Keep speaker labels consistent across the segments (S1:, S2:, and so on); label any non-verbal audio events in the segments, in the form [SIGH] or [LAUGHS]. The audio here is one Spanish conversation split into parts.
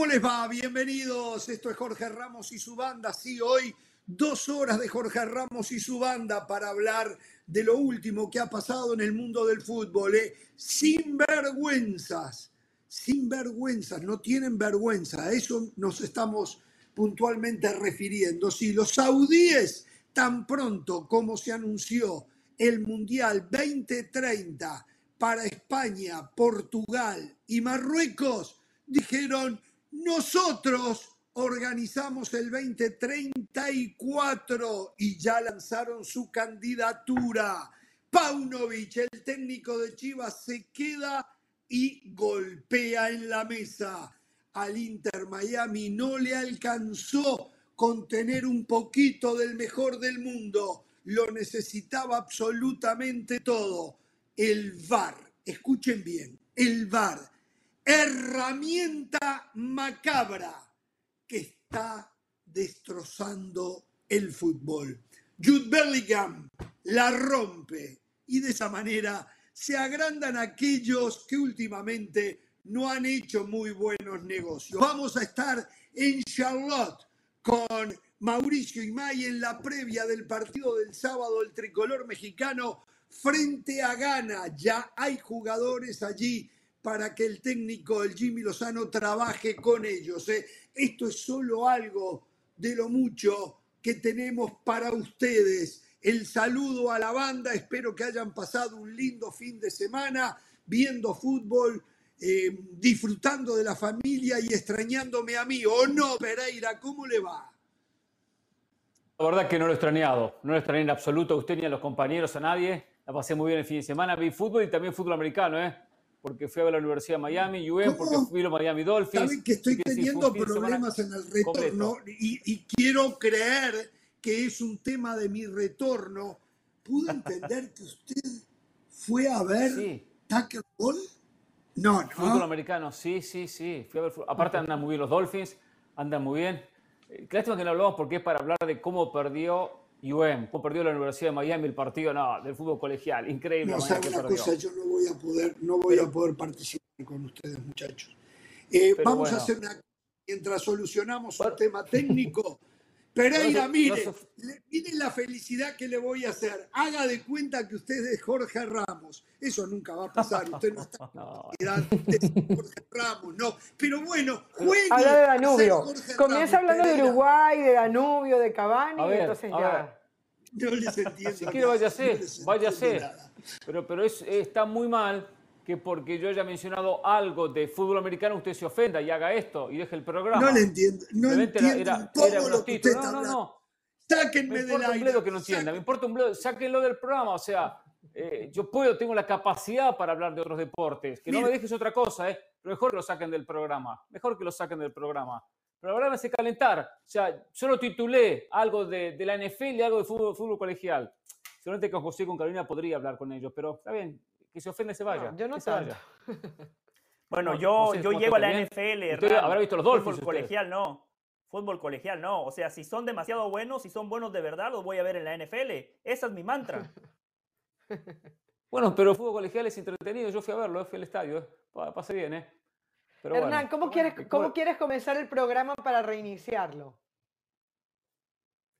S1: ¿Cómo les va? Bienvenidos. Esto es Jorge Ramos y su banda. Sí, hoy dos horas de Jorge Ramos y su banda para hablar de lo último que ha pasado en el mundo del fútbol. ¿eh? Sin vergüenzas, sin vergüenzas, no tienen vergüenza. A eso nos estamos puntualmente refiriendo. Sí, los saudíes, tan pronto como se anunció el Mundial 2030 para España, Portugal y Marruecos, dijeron, nosotros organizamos el 2034 y ya lanzaron su candidatura. Paunovic, el técnico de Chivas, se queda y golpea en la mesa al Inter Miami. No le alcanzó con tener un poquito del mejor del mundo. Lo necesitaba absolutamente todo. El VAR, escuchen bien, el VAR, herramienta macabra que está destrozando el fútbol. Jude Bellingham la rompe y de esa manera se agrandan aquellos que últimamente no han hecho muy buenos negocios. Vamos a estar en Charlotte con Mauricio Imay en la previa del partido del sábado el tricolor mexicano frente a Ghana. Ya hay jugadores allí para que el técnico, el Jimmy Lozano, trabaje con ellos. ¿eh? Esto es solo algo de lo mucho que tenemos para ustedes. El saludo a la banda, espero que hayan pasado un lindo fin de semana viendo fútbol, eh, disfrutando de la familia y extrañándome a mí. ¿O no, Pereira? ¿Cómo le va?
S2: La verdad que no lo he extrañado, no lo he extrañado en absoluto a usted ni a los compañeros, a nadie. La pasé muy bien el fin de semana, vi fútbol y también fútbol americano, ¿eh? Porque fui a ver la Universidad de Miami, UM, porque fui a los Miami Dolphins.
S1: Saben que estoy teniendo problemas en el retorno y, y, quiero creer que es un tema de mi retorno. ¿Pude [LAUGHS] entender que usted fue a ver sí. Tucker Ball?
S2: No, no. Fútbol americano, sí, sí, sí. Fui a ver, aparte andan muy bien los Dolphins, andan muy bien. Eh, lástima que no hablamos porque es para hablar de cómo perdió UM, perdió la Universidad de Miami el partido no, del fútbol colegial. Increíble.
S1: No, sabe una cosa, yo no voy a poder, no voy Pero, a poder participar con ustedes, muchachos. Eh, vamos bueno. a hacer una mientras solucionamos un tema técnico. [LAUGHS] Pereira, mire, mire la felicidad que le voy a hacer. Haga de cuenta que usted es Jorge Ramos. Eso nunca va a pasar. Usted no está [LAUGHS] no. de Jorge Ramos, no. Pero bueno, juegue.
S3: Habla de Danubio. Comienza hablando Pereira. de Uruguay, de Danubio, de Cavani, ver, entonces ya. [LAUGHS]
S1: No les entiendo.
S2: Si quiere, váyase, no váyase. Pero, pero es, está muy mal que porque yo haya mencionado algo de fútbol americano usted se ofenda y haga esto y deje el programa.
S1: No le entiendo. No
S2: Realmente
S1: entiendo
S2: era,
S1: todo
S2: era
S1: lo que usted
S2: no,
S1: está
S2: no,
S1: hablando.
S2: no.
S1: Sáquenme
S2: Me
S1: del
S2: importa un
S1: aire.
S2: bledo que no entienda, me importa un bledo, sáquenlo del programa, o sea, eh, yo puedo, tengo la capacidad para hablar de otros deportes, que no
S1: Mira.
S2: me dejes otra cosa, eh, pero mejor que lo saquen del programa, mejor que lo saquen del programa. Pero ahora me hace calentar, o sea, solo titulé algo de, de la NFL y algo de fútbol, fútbol colegial. Seguramente con José y con Carolina podría hablar con ellos, pero está bien, que se ofende se vaya.
S3: No, yo no
S2: que se
S3: tanto.
S2: vaya. [LAUGHS]
S4: Bueno,
S2: No,
S4: yo,
S2: no sé
S4: yo llego a la
S2: bien.
S4: NFL.
S2: Usted habrá visto los Dolphins,
S4: Fútbol colegial no. Fútbol colegial no. O sea, si son demasiado buenos, si son buenos de verdad, los voy a ver en la NFL. Esa es mi mantra. [LAUGHS]
S2: Bueno, pero fútbol colegial es entretenido, yo fui a verlo, eh, fui al estadio, eh, pa- pasé bien, ¿eh? Pero
S3: Hernán,
S2: bueno.
S3: ¿cómo, quieres, ¿cómo quieres comenzar el programa para reiniciarlo?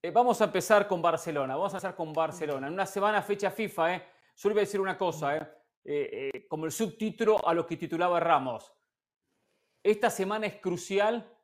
S2: Eh, vamos a empezar con Barcelona. Vamos a empezar con Barcelona. En una semana fecha FIFA, ¿eh? Solo voy a decir una cosa, ¿eh? Eh, eh, como el subtítulo a lo que titulaba Ramos. Esta semana es crucial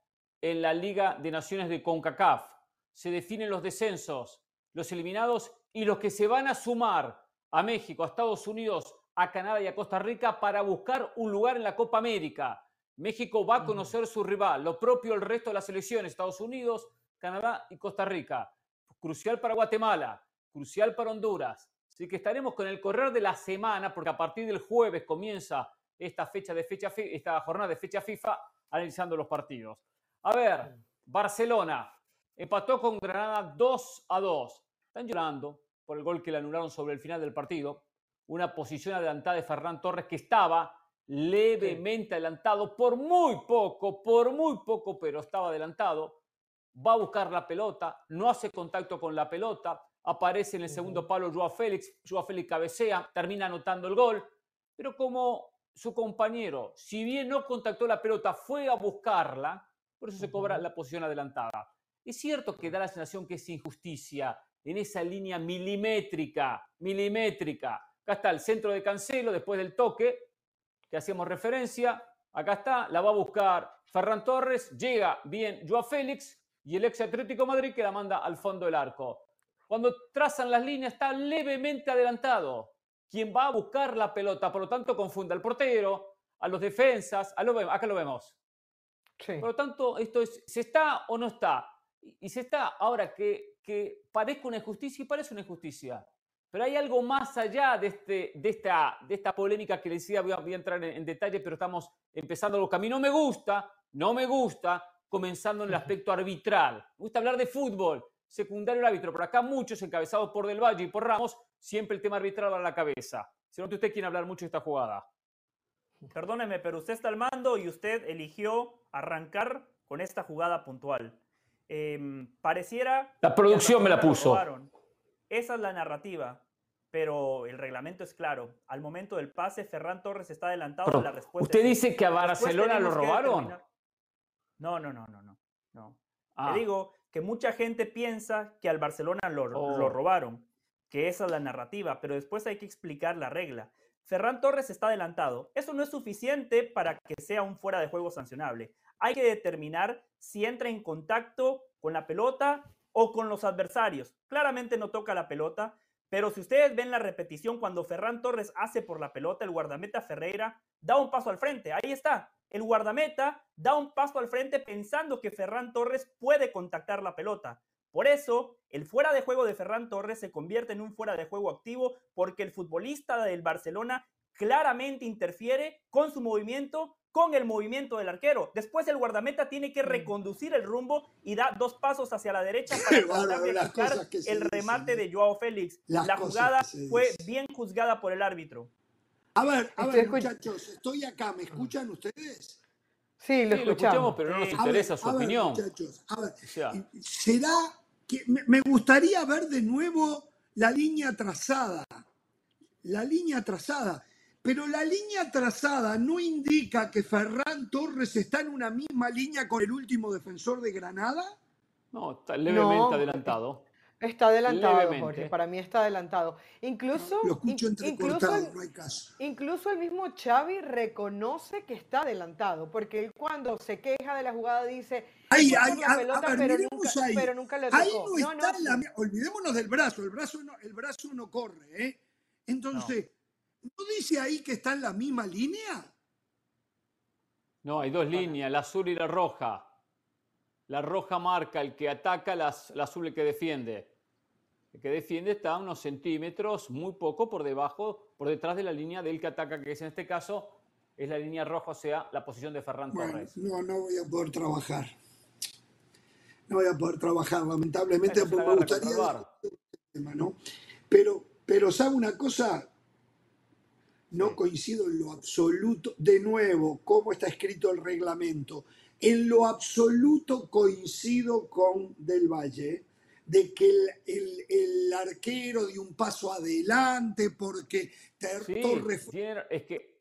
S2: en la Liga de Naciones de CONCACAF. Se definen los descensos, los eliminados y los que se van a sumar a México, a Estados Unidos, a Canadá y a Costa Rica para buscar un lugar en la Copa América. México va a conocer su rival, lo propio el resto de las selecciones, Estados Unidos, Canadá y Costa Rica. Crucial para Guatemala, crucial para Honduras. Así que estaremos con el correr de la semana, porque a partir del jueves comienza esta, fecha de fecha, esta jornada de fecha FIFA analizando los partidos. A ver, Barcelona empató con Granada 2 a 2. Están llorando por el gol que le anularon sobre el final del partido. Una posición adelantada de Ferran Torres que estaba levemente adelantado por muy poco, por muy poco, pero estaba adelantado va a buscar la pelota, no hace contacto con la pelota, aparece en el segundo palo Joao Félix, Joao Félix cabecea, termina anotando el gol, pero como su compañero, si bien no contactó la pelota, fue a buscarla, por eso se cobra la posición adelantada. Es cierto que da la sensación que es injusticia en esa línea milimétrica, milimétrica. Acá está el centro de Cancelo después del toque, que hacíamos referencia. Acá está, la va a buscar Ferran Torres, llega bien Joao Félix y el ex Atlético Madrid que la manda al fondo del arco. Cuando trazan las líneas está levemente adelantado. Quien va a buscar la pelota, por lo tanto confunde al portero, a los defensas, a lo, acá lo vemos. Por lo tanto, esto es, ¿se está o no está? Y se está, ahora que, que parezca una injusticia y parece una injusticia. Pero hay algo más allá de, este, de, esta, de esta polémica que les decía, voy a, entrar en, detalle, pero estamos empezando lo que a mí no me gusta, no me gusta, comenzando en el aspecto arbitral. Me gusta hablar de fútbol, secundario el árbitro, pero acá muchos encabezados por Del Valle y por Ramos, siempre el tema arbitral a la cabeza. Si no, usted quiere hablar mucho de esta jugada.
S4: Perdóneme, pero usted está al mando y usted eligió arrancar con esta jugada puntual. Em, pareciera...
S2: La producción me la puso.
S4: Esa es la narrativa, pero el reglamento es claro. Al momento del pase, Ferran Torres está adelantado. la respuesta
S2: ¿Usted dice que a Barcelona lo robaron?
S4: No, no, no, no, no. no. Ah. digo que mucha gente piensa que al Barcelona lo, lo oh. robaron, que esa es la narrativa, pero después hay que explicar la regla. Ferran Torres está adelantado. Eso no es suficiente para que sea un fuera de juego sancionable. Hay que determinar si entra en contacto con la pelota o con los adversarios. Claramente no toca la pelota, pero si ustedes ven la repetición cuando Ferran Torres hace por la pelota, el guardameta Ferreira da un paso al frente. Ahí está. El guardameta da un paso al frente pensando que Ferran Torres puede contactar la pelota. Por eso, el fuera de juego de Ferran Torres se convierte en un fuera de juego activo porque el futbolista del Barcelona claramente interfiere con su movimiento con el movimiento del arquero. Después el guardameta tiene que mm. reconducir el rumbo y da dos pasos hacia la derecha [LAUGHS] para tratar de el remate de Joao Félix. la jugada fue bien juzgada por el árbitro.
S1: A ver, a ver, muchachos, estoy acá, ¿me escuchan ustedes?
S2: Sí, lo, escuchamos, pero no nos interesa su opinión. muchachos,
S1: a ver, ¿será que me gustaría ver de nuevo la línea trazada? La línea trazada. Pero la línea trazada no indica que Ferran Torres está en una misma línea con el último defensor de Granada.
S2: No, está levemente adelantado.
S3: Está adelantado, Jorge. Para mí está adelantado. Incluso,
S1: Lo escucho incluso, no hay caso.
S3: Incluso el mismo Xavi reconoce que está adelantado, porque él cuando se queja de la jugada dice,
S1: ahí, ahí, pero, nunca, ahí. pero nunca le tocó. Ahí no, está la, olvidémonos del brazo, el brazo no, el brazo no corre, ¿eh? Entonces, ¿No dice ahí que está en la misma línea?
S2: No, hay dos líneas, la azul y la roja. La roja marca el que ataca, la, azul el que defiende. El que defiende está a unos centímetros, muy poco por debajo, por detrás de la línea del que ataca, que es en este caso es la línea roja, o sea, la posición de Ferran Torres.
S1: No, no voy a poder trabajar. No voy a poder trabajar, lamentablemente, porque me gustaría. ¿no? Pero, pero, ¿sabe una cosa? No coincido en lo absoluto, de nuevo, cómo está escrito el reglamento, en lo absoluto coincido con Del Valle, de que el, arquero dio un paso adelante porque
S2: Torres... es que,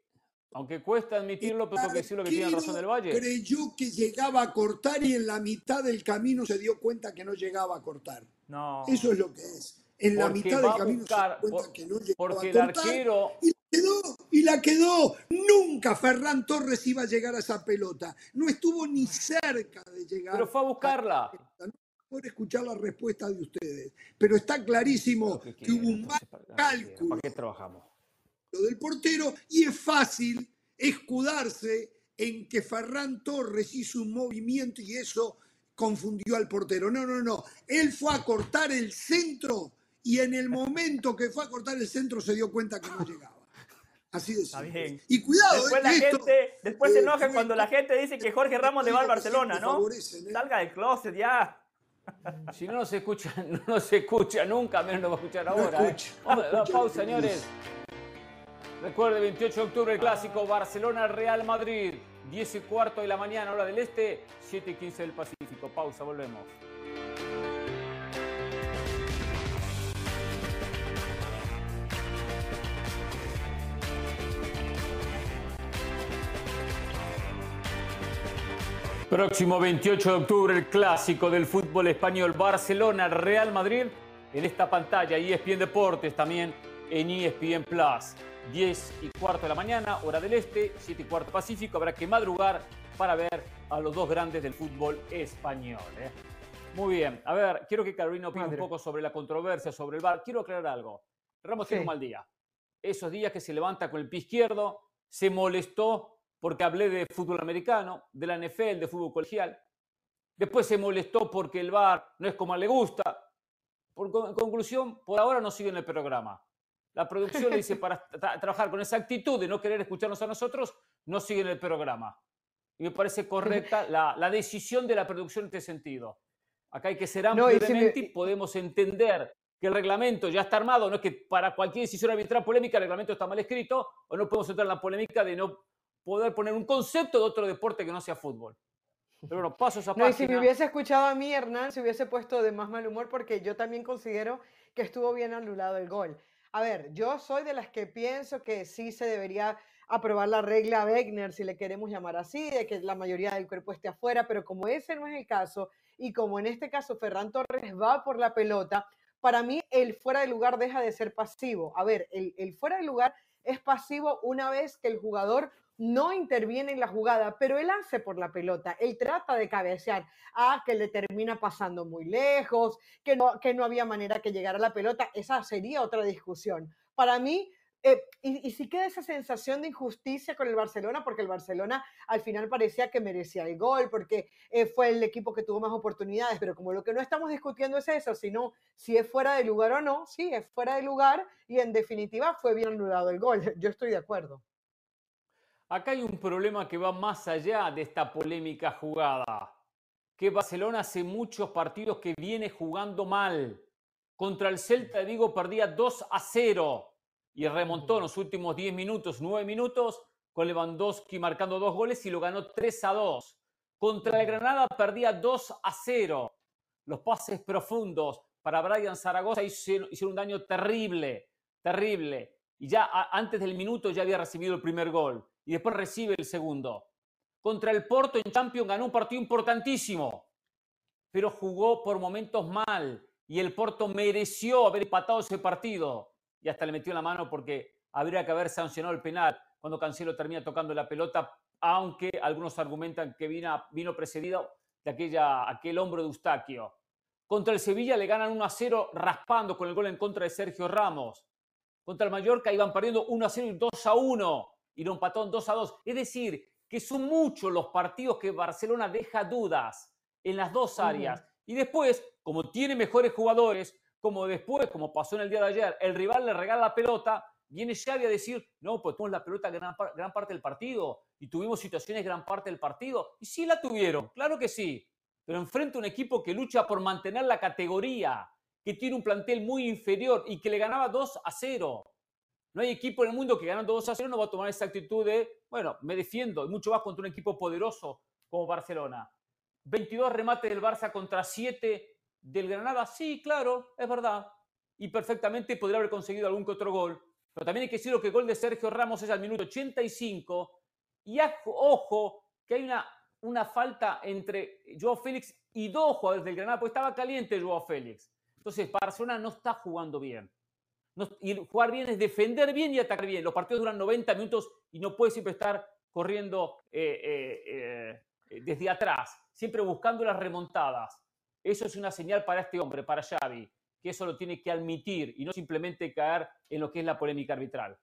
S2: aunque cuesta admitirlo, pero que decirlo que tiene razón Del Valle.
S1: Creyó que llegaba a cortar y en la mitad del camino se dio cuenta que no llegaba a cortar.
S2: No.
S1: Eso es lo que es. En la mitad del camino se dio cuenta que no llegaba a cortar.
S2: el arquero
S1: y la quedó. Nunca Ferran Torres iba a llegar a esa pelota. No estuvo ni cerca de llegar.
S2: Pero fue a buscarla.
S1: No por escuchar la respuesta de ustedes. Pero está clarísimo que, hubo un mal cálculo.
S2: ¿Para qué trabajamos?
S1: Lo del portero y es fácil escudarse en que Ferran Torres hizo un movimiento y eso confundió al portero. No, no, no. Él fue a cortar el centro y en el momento que fue a cortar el centro se dio cuenta que no llegaba. Así de Está bien. Y cuidado,
S4: después, la gente, después se enoja cuando la gente dice que Jorge Ramos le va al Barcelona, ¿no? ¿eh? Salga del closet ya.
S2: Si no se escucha, [LAUGHS] no se escucha nunca, menos lo va a escuchar ahora. ¿eh? Vamos a pausa, señores. Recuerde, 28 de octubre, el clásico Barcelona-Real Madrid. 10 y cuarto de la mañana, hora del este, 7 y 15 del Pacífico. Pausa, volvemos. Próximo 28 de octubre, el clásico del fútbol español Barcelona-Real Madrid. En esta pantalla, ESPN Deportes también en ESPN Plus. 10 y cuarto de la mañana, hora del este, 7 y cuarto pacífico. Habrá que madrugar para ver a los dos grandes del fútbol español. ¿eh? Muy bien. A ver, quiero que Carolina opine un poco sobre la controversia, sobre el bar. Quiero aclarar algo. Ramos tiene un mal día. Esos días que se levanta con el pie izquierdo, se molestó porque hablé de fútbol americano, de la NFL, de fútbol colegial. Después se molestó porque el bar no es como le gusta. Por conclusión, por ahora no sigue en el programa. La producción le dice [LAUGHS] para trabajar con esa actitud de no querer escucharnos a nosotros, no sigue en el programa. Y me parece correcta [LAUGHS] la, decisión de la producción en este sentido. Acá hay que ser amplio y, podemos entender que el reglamento ya está armado, no es que para cualquier decisión arbitral polémica el reglamento está mal escrito, o no podemos entrar en la polémica de no poder poner un concepto de otro deporte que no sea fútbol. Pero bueno, paso esa
S3: no, Y si me hubiese escuchado a mí, Hernán, se hubiese puesto de más mal humor porque yo también considero que estuvo bien anulado el gol. A ver, yo soy de las que pienso que sí se debería aprobar la regla Wegner, si le queremos llamar así, de que la mayoría del cuerpo esté afuera, pero como ese no es el caso, y como en este caso Ferran Torres va por la pelota, para mí el fuera de lugar deja de ser pasivo. A ver, el, el fuera de lugar es pasivo una vez que el jugador no interviene en la jugada, pero él hace por la pelota, él trata de cabecear, a que le termina pasando muy lejos, que no, que no había manera que llegara la pelota, esa sería otra discusión. Para mí, eh, y, si queda esa sensación de injusticia con el Barcelona, porque el Barcelona al final parecía que merecía el gol, porque eh, fue el equipo que tuvo más oportunidades, pero como lo que no estamos discutiendo es eso, sino si es fuera de lugar o no, sí, es fuera de lugar y en definitiva fue bien anulado el gol. [LAUGHS] Yo estoy de acuerdo.
S2: Acá hay un problema que va más allá de esta polémica jugada, que Barcelona hace muchos partidos que viene jugando mal. Contra el Celta de Vigo perdía 2 a 0 y remontó en los últimos 10 minutos, 9 minutos, con Lewandowski marcando dos goles y lo ganó 3 a 2. Contra el Granada perdía 2 a 0. Los pases profundos para Brian Zaragoza hicieron, un daño terrible, terrible. Y ya antes del minuto ya había recibido el primer gol y después recibe el segundo. Contra el Porto en Champions ganó un partido importantísimo, pero jugó por momentos mal y el Porto mereció haber empatado ese partido y hasta le metió la mano porque habría que haber sancionado el penal cuando Cancelo termina tocando la pelota, aunque algunos argumentan que vino, precedido de aquella, aquel hombro de Eustaquio. Contra el Sevilla le ganan 1 a 0 raspando con el gol en contra de Sergio Ramos. Contra el Mallorca iban perdiendo 1 a 0 y 2 a 1 y lo empató en 2 a 2. Es decir, que son muchos los partidos que Barcelona deja dudas en las dos áreas. Y después, como tiene mejores jugadores, como después, como pasó en el día de ayer, el rival le regala la pelota, viene Xavi a decir, no, pues tuvimos la pelota gran, gran parte del partido y tuvimos situaciones gran parte del partido. Y sí la tuvieron, claro que sí, pero enfrente a un equipo que lucha por mantener la categoría, que tiene un plantel muy inferior y que le ganaba 2 a 0. No hay equipo en el mundo que ganando 2 a 0 no va a tomar esa actitud de, bueno, me defiendo, y mucho más contra un equipo poderoso como Barcelona. 22 remates del Barça contra 7 del Granada, sí, claro, es verdad. Y perfectamente podría haber conseguido algún que otro gol. Pero también hay que decirlo que el gol de Sergio Ramos es al minuto 85. Y ojo, que hay una, una falta entre Joao Félix y dos jugadores del Granada, porque estaba caliente Joao Félix. Entonces, Barcelona no está jugando bien. Y jugar bien es defender bien y atacar bien. Los partidos duran 90 minutos y no puede siempre estar corriendo eh, eh, eh, desde atrás, siempre buscando las remontadas. Eso es una señal para este hombre, para Xavi, que eso lo tiene que admitir y no simplemente caer en lo que es la polémica arbitral.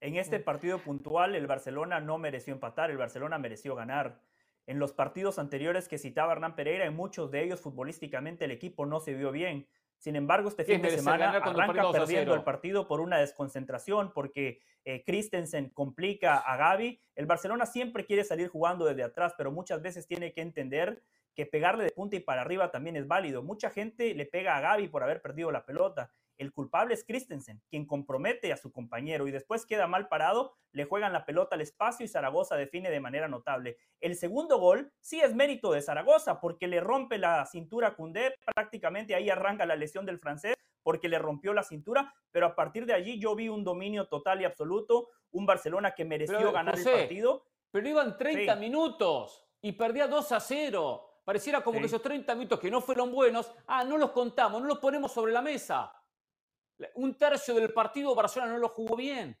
S4: En este partido puntual, el Barcelona no mereció empatar, el Barcelona mereció ganar. En los partidos anteriores que citaba Hernán Pereira, en muchos de ellos futbolísticamente el equipo no se vio bien. Sin embargo, este fin de semana arranca perdiendo el partido por una desconcentración, porque eh, Christensen complica a Gaby. El Barcelona siempre quiere salir jugando desde atrás, pero muchas veces tiene que entender que pegarle de punta y para arriba también es válido. Mucha gente le pega a Gaby por haber perdido la pelota. El culpable es Christensen, quien compromete a su compañero y después queda mal parado, le juegan la pelota al espacio y Zaragoza define de manera notable. El segundo gol sí es mérito de Zaragoza porque le rompe la cintura a Cundé, prácticamente ahí arranca la lesión del francés porque le rompió la cintura, pero a partir de allí yo vi un dominio total y absoluto, un Barcelona que mereció ganar el partido.
S2: Pero iban 30 minutos y perdía 2 a 0. Pareciera como que esos 30 minutos que no fueron buenos, ah, no los contamos, no los ponemos sobre la mesa. Un tercio del partido Barcelona no lo jugó bien.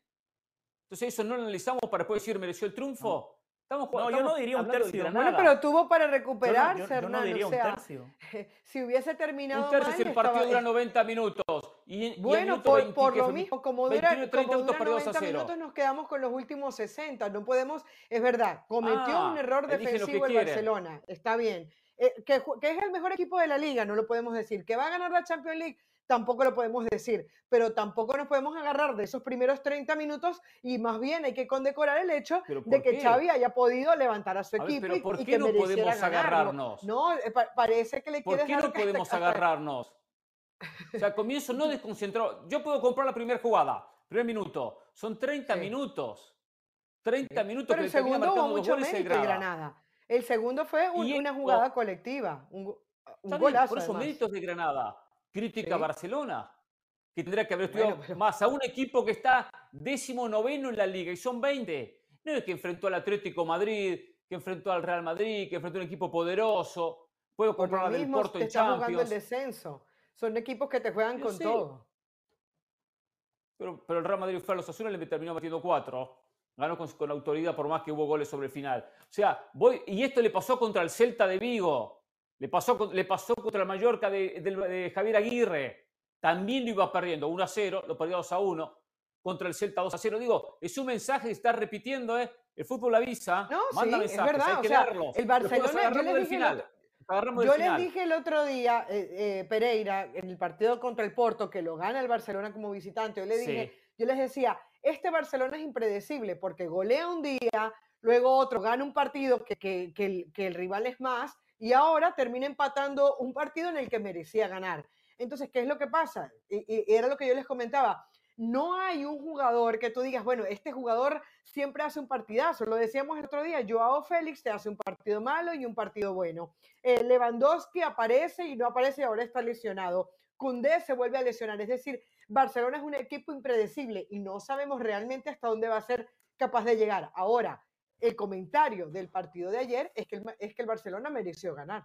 S2: Entonces eso no lo analizamos para después decir mereció el triunfo.
S4: Estamos, no, yo no diría un tercio.
S3: Bueno, pero tuvo para recuperarse,
S4: yo no, diría un tercio. [LAUGHS]
S3: Si hubiese terminado
S2: Un tercio si el partido dura 90 minutos. Y,
S3: bueno, por, lo mismo, como dura, 30 minutos, 90 minutos nos quedamos con los últimos 60. No podemos, es verdad, cometió un ah, error defensivo el Barcelona. Está bien. Eh, que, que es el mejor equipo de la liga, no lo podemos decir. Que va a ganar la Champions League, tampoco lo podemos decir, pero tampoco nos podemos agarrar de esos primeros 30 minutos y más bien hay que condecorar el hecho de que Xavi haya podido levantar a su equipo
S2: pero ¿por
S3: y,
S2: qué
S3: que
S2: no podemos agarrarnos?
S3: No, eh, parece que le
S2: ¿Por qué no [LAUGHS] podemos agarrarnos? O sea, comienzo no desconcentrado. Yo puedo comprar la primera jugada, primer minuto. Son 30 minutos. 30 minutos
S3: pero el segundo hubo mucho mérito de Granada. El segundo fue una jugada colectiva, un, un golazo.
S2: Por eso méritos de Granada crítica a Barcelona, que tendría que haber estudiado más a un equipo que está décimo noveno en la liga y son 20. No es que enfrentó al Atlético Madrid, que enfrentó al Real Madrid, que enfrentó a un equipo poderoso. Puedo comprar del Porto en Champions. jugando el
S3: descenso. Son equipos que te juegan con todo.
S2: Pero, pero, el Real Madrid fue a los Azules y le terminó metiendo cuatro. Ganó con, autoridad por más que hubo goles sobre el final. O sea, voy, y esto le pasó contra el Celta de Vigo. Le pasó, le pasó contra el Mallorca de, Javier Aguirre. También lo iba perdiendo 1 a 0, lo perdió 2 a 1. Contra el Celta 2 a 0. Digo, es un mensaje que está repitiendo, ¿eh? El fútbol avisa, no, manda mensajes, es verdad, hay que o sea,
S3: El Barcelona, yo, le dije, el, yo le dije el otro día, eh, eh, Pereira, en el partido contra el Porto, que lo gana el Barcelona como visitante, yo le dije, yo les decía, este Barcelona es impredecible porque golea un día, luego otro gana un partido que, que, que el rival es más, y ahora termina empatando un partido en el que merecía ganar. Entonces, ¿qué es lo que pasa? Y, era lo que yo les comentaba. No hay un jugador que tú digas, bueno, este jugador siempre hace un partidazo. Lo decíamos el otro día, Joao Félix te hace un partido malo y un partido bueno. Eh, Lewandowski aparece y no aparece y ahora está lesionado. Cundé se vuelve a lesionar. Es decir, Barcelona es un equipo impredecible y no sabemos realmente hasta dónde va a ser capaz de llegar. Ahora, el comentario del partido de ayer es que el, es que el Barcelona mereció ganar.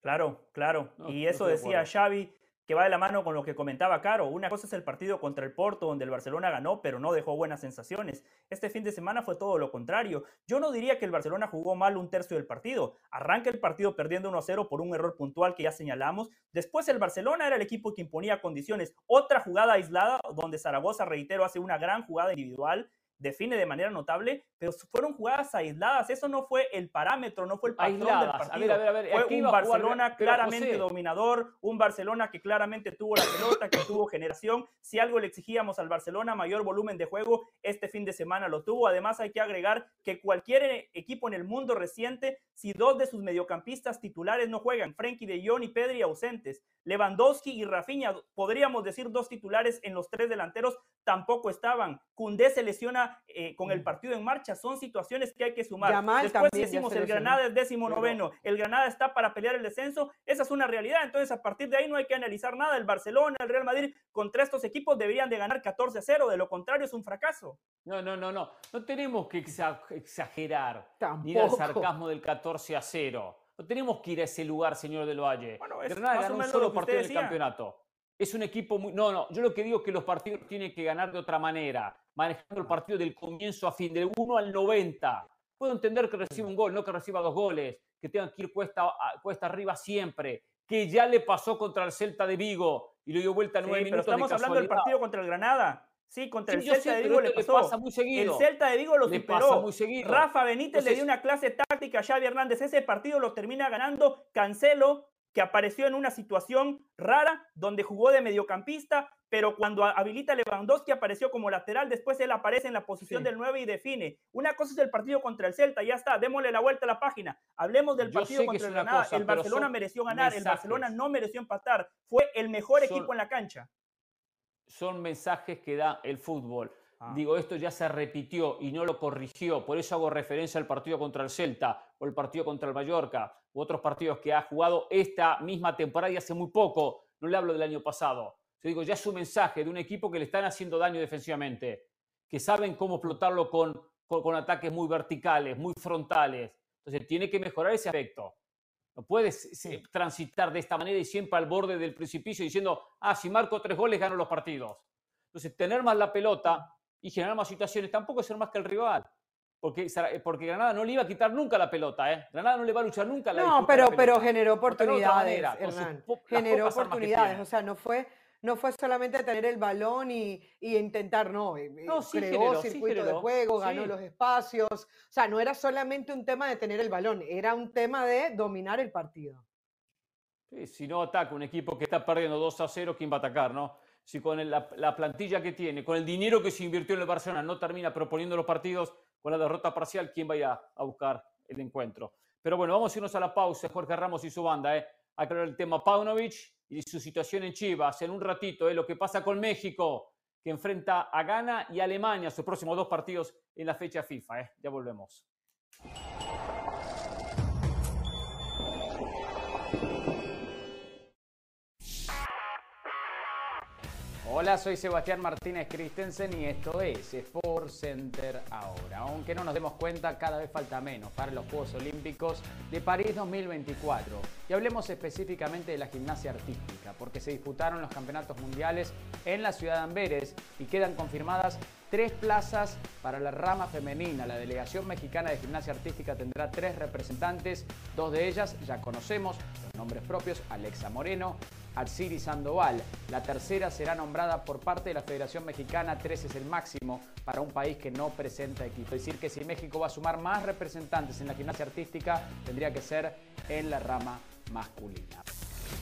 S4: Claro, claro. y eso decía Xavi, que va de la mano con lo que comentaba Caro. Una cosa es el partido contra el Porto, donde el Barcelona ganó, pero no dejó buenas sensaciones. Este fin de semana fue todo lo contrario. Yo no diría que el Barcelona jugó mal un tercio del partido. Arranca el partido perdiendo 1-0 por un error puntual que ya señalamos. Después el Barcelona era el equipo que imponía condiciones. Otra jugada aislada, donde Zaragoza, reitero, hace una gran jugada individual define de manera notable, pero fueron jugadas aisladas. Eso no fue el parámetro, no fue el patrón del partido. fue un Barcelona claramente dominador, un Barcelona que claramente tuvo la pelota, que tuvo generación. Si algo le exigíamos al Barcelona, mayor volumen de juego, este fin de semana lo tuvo. Además, hay que agregar que cualquier equipo en el mundo reciente, si dos de sus mediocampistas titulares no juegan, Frenkie de Jong y Pedri ausentes, Lewandowski y Rafinha, podríamos decir dos titulares en los tres delanteros, tampoco estaban. Cundé se lesiona eh, con el mm. partido en marcha. Son situaciones que hay que sumar. Después decimos el Granada es décimo noveno, el Granada está para pelear el descenso. Esa es una realidad. Entonces, a partir de ahí no hay que analizar nada. El Barcelona, el Real Madrid, contra estos equipos deberían de ganar 14 a 0. De lo contrario, es un fracaso.
S2: No, no, no, no. No tenemos que exagerar ni el sarcasmo del 14 a 0. No tenemos que ir a ese lugar, señor del Valle. Bueno, es Granada ganó un solo partido del campeonato. Es un equipo muy. No, no, yo lo que digo es que los partidos tienen que ganar de otra manera, manejando el ah. partido del comienzo a fin, del 1 al 90. Puedo entender que reciba un gol, no que reciba dos goles, que tengan que ir cuesta, cuesta arriba siempre, que ya le pasó contra el Celta de Vigo y le dio vuelta a nueve minutos.
S4: Pero estamos hablando del partido contra el Granada. Sí, contra el Celta de Vigo le pasó.
S2: muy seguido.
S4: El Celta de Vigo lo le superó. muy seguido. Rafa Benítez le dio una clase táctica a Xavi Hernández. Ese partido lo termina ganando Cancelo, que apareció en una situación rara, donde jugó de mediocampista, pero cuando habilita Lewandowski apareció como lateral, después él aparece en la posición del 9 y define. Una cosa es el partido contra el Celta, ya está, démosle la vuelta a la página. Hablemos del partido contra el Granada. el Barcelona mereció ganar, el Barcelona no mereció empatar. Fue el mejor equipo en la cancha
S2: son mensajes que da el fútbol. Ah. Digo, esto ya se repitió y no lo corrigió, por eso hago referencia al partido contra el Celta o el partido contra el Mallorca u otros partidos que ha jugado esta misma temporada y hace muy poco, no le hablo del año pasado. Yo digo, ya es un mensaje de un equipo que le están haciendo daño defensivamente, que saben cómo explotarlo con, con, ataques muy verticales, muy frontales.
S5: Entonces tiene que mejorar ese aspecto. No puedes transitar de esta manera y siempre al borde del precipicio diciendo, ah, si marco tres goles gano los partidos. Entonces, tener más la pelota y generar más situaciones tampoco es ser más que el rival. Porque, porque Granada no le iba a quitar nunca la pelota, ¿eh? Granada no le va a luchar nunca la
S3: No, pero, pero generó oportunidades, Generó oportunidades, o sea, no fue no fue solamente tener el balón y, intentar, no, eh, eh, no creó circuito de juego, ganó los espacios, o sea, no era solamente un tema de tener el balón, era un tema de dominar el partido.
S5: si no ataca un equipo que está perdiendo 2 a 0, ¿quién va a atacar, no? Si con la, plantilla que tiene, con el dinero que se invirtió en el Barcelona, no termina proponiendo los partidos con la derrota parcial, ¿quién va a buscar el encuentro? Pero bueno, vamos a irnos a la pausa, Jorge Ramos y su banda, ¿eh? Aclarar el tema Paunovic y su situación en Chivas. En un ratito, ¿eh? lo que pasa con México, que enfrenta a Ghana y Alemania sus próximos dos partidos en la fecha FIFA. ¿eh? Ya volvemos. Hola, soy Sebastián Martínez Christensen y esto es Sport Center ahora. Aunque no nos demos cuenta, cada vez falta menos para los Juegos Olímpicos de París 2024. Y hablemos específicamente de la gimnasia artística, porque se disputaron los campeonatos mundiales en la ciudad de Amberes y quedan confirmadas tres plazas para la rama femenina. La delegación mexicana de gimnasia artística tendrá tres representantes, dos de ellas ya conocemos, los nombres propios, Alexa Moreno, Arsiri Sandoval. La tercera será nombrada por parte de la Federación Mexicana, tres es el máximo para un país que no presenta equipo. Es decir, que si México va a sumar más representantes en la gimnasia artística, tendría que ser en la rama masculina.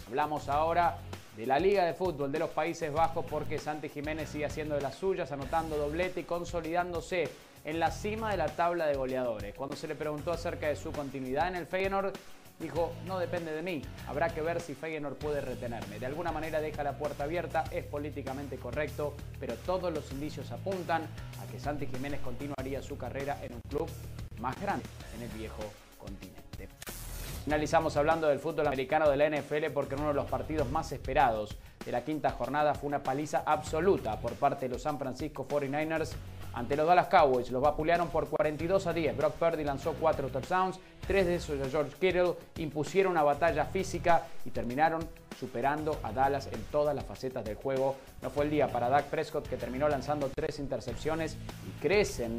S5: Hablamos ahora de la Liga de Fútbol de los Países Bajos porque Santi Jiménez sigue haciendo de las suyas, anotando doblete y consolidándose en la cima de la tabla de goleadores. Cuando se le preguntó acerca de su continuidad en el Feyenoord, dijo, no depende de mí, habrá que ver si Feyenoord puede retenerme. De alguna manera deja la puerta abierta, es políticamente correcto, pero todos los indicios apuntan a que Santi Jiménez continuaría su carrera en un club más grande en el viejo continente. Finalizamos hablando del fútbol americano de la NFL porque uno de los partidos más esperados de la quinta jornada fue una paliza absoluta por parte de los San Francisco 49ers ante los Dallas Cowboys. Los vapulearon por 42 a 10. Brock Purdy lanzó cuatro touchdowns, tres de esos a George Kittle, impusieron una batalla física y terminaron superando a Dallas en todas las facetas del juego. No fue el día para Dak Prescott que terminó lanzando tres intercepciones y crecen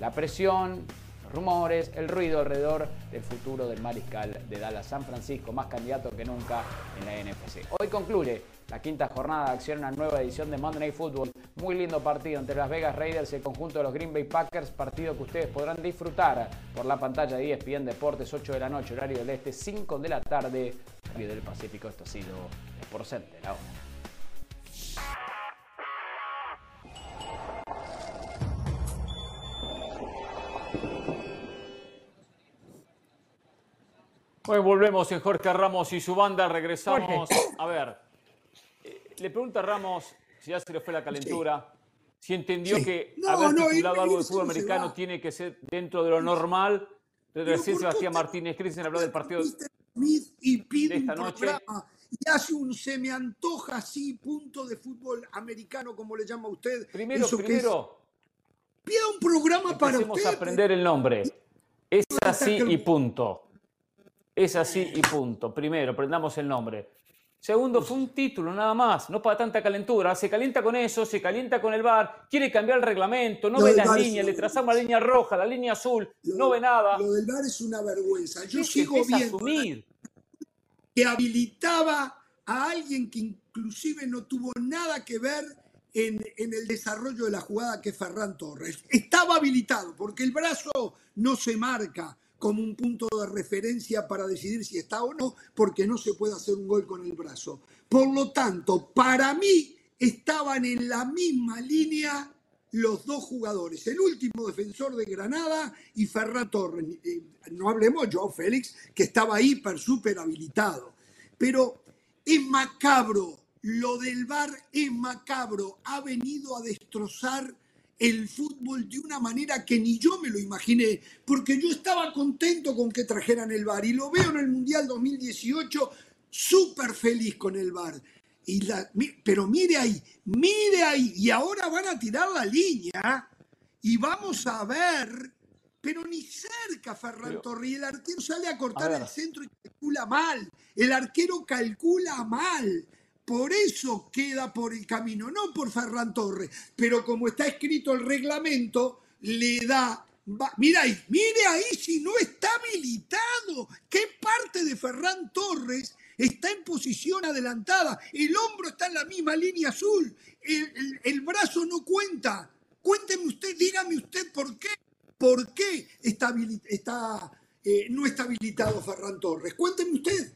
S5: la presión, rumores, el ruido alrededor del futuro del mariscal de Dallas San Francisco, más candidato que nunca en la NFC. Hoy concluye la quinta jornada de acción, una nueva edición de Monday Night Football. Muy lindo partido entre Las Vegas Raiders y el conjunto de los Green Bay Packers, partido que ustedes podrán disfrutar por la pantalla de ESPN Deportes, 8 de la noche, horario del este, 5 de la tarde, horario del Pacífico. Esto ha sido Sport Center ahora. Bueno, volvemos en Jorge Ramos y su banda. Regresamos. A ver, le pregunta a Ramos si ya se le fue la calentura, si entendió que haber titulado algo de fútbol americano tiene que ser dentro de lo normal. Recién Sebastián Martínez Cristian habló del partido
S1: Smith y pide esta noche. y hace un se me antoja así punto de fútbol americano como le llama usted.
S5: Primero, primero.
S1: Pida un programa para usted.
S5: a aprender el nombre. Es así y punto. Es así y punto. Primero, prendamos el nombre. Segundo, fue un título nada más, no para tanta calentura. Se calienta con eso, se calienta con el bar, quiere cambiar el reglamento, no ve las líneas, le trazamos la línea roja, la línea azul, no ve nada.
S1: Lo del bar es una vergüenza. Yo sigo viendo que habilitaba a alguien que inclusive no tuvo nada que ver en, en, el desarrollo de la jugada que es Ferran Torres. Estaba habilitado porque el brazo no se marca como un punto de referencia para decidir si está o no, porque no se puede hacer un gol con el brazo. Por lo tanto, para mí estaban en la misma línea los dos jugadores, el último defensor de Granada y Ferran Torres. Eh, no hablemos yo, Félix, que estaba hiper, súper habilitado. Pero es macabro, lo del VAR es macabro, ha venido a destrozar el fútbol de una manera que ni yo me lo imaginé, porque yo estaba contento con que trajeran el VAR y lo veo en el Mundial 2018 súper feliz con el VAR. Y la, pero mire ahí, mire ahí, y ahora van a tirar la línea y vamos a ver pero ni cerca Ferran Torres. Y el arquero sale a cortar el centro y calcula mal. El arquero calcula mal. Por eso queda por el camino, no por Ferran Torres. Pero como está escrito el reglamento, le da mira ahí, mire ahí si no está habilitado. ¿Qué parte de Ferran Torres está en posición adelantada? El hombro está en la misma línea azul. El, brazo no cuenta. Cuénteme usted, dígame usted por qué. ¿Por qué está, está eh, no está habilitado Ferran Torres? Cuénteme usted.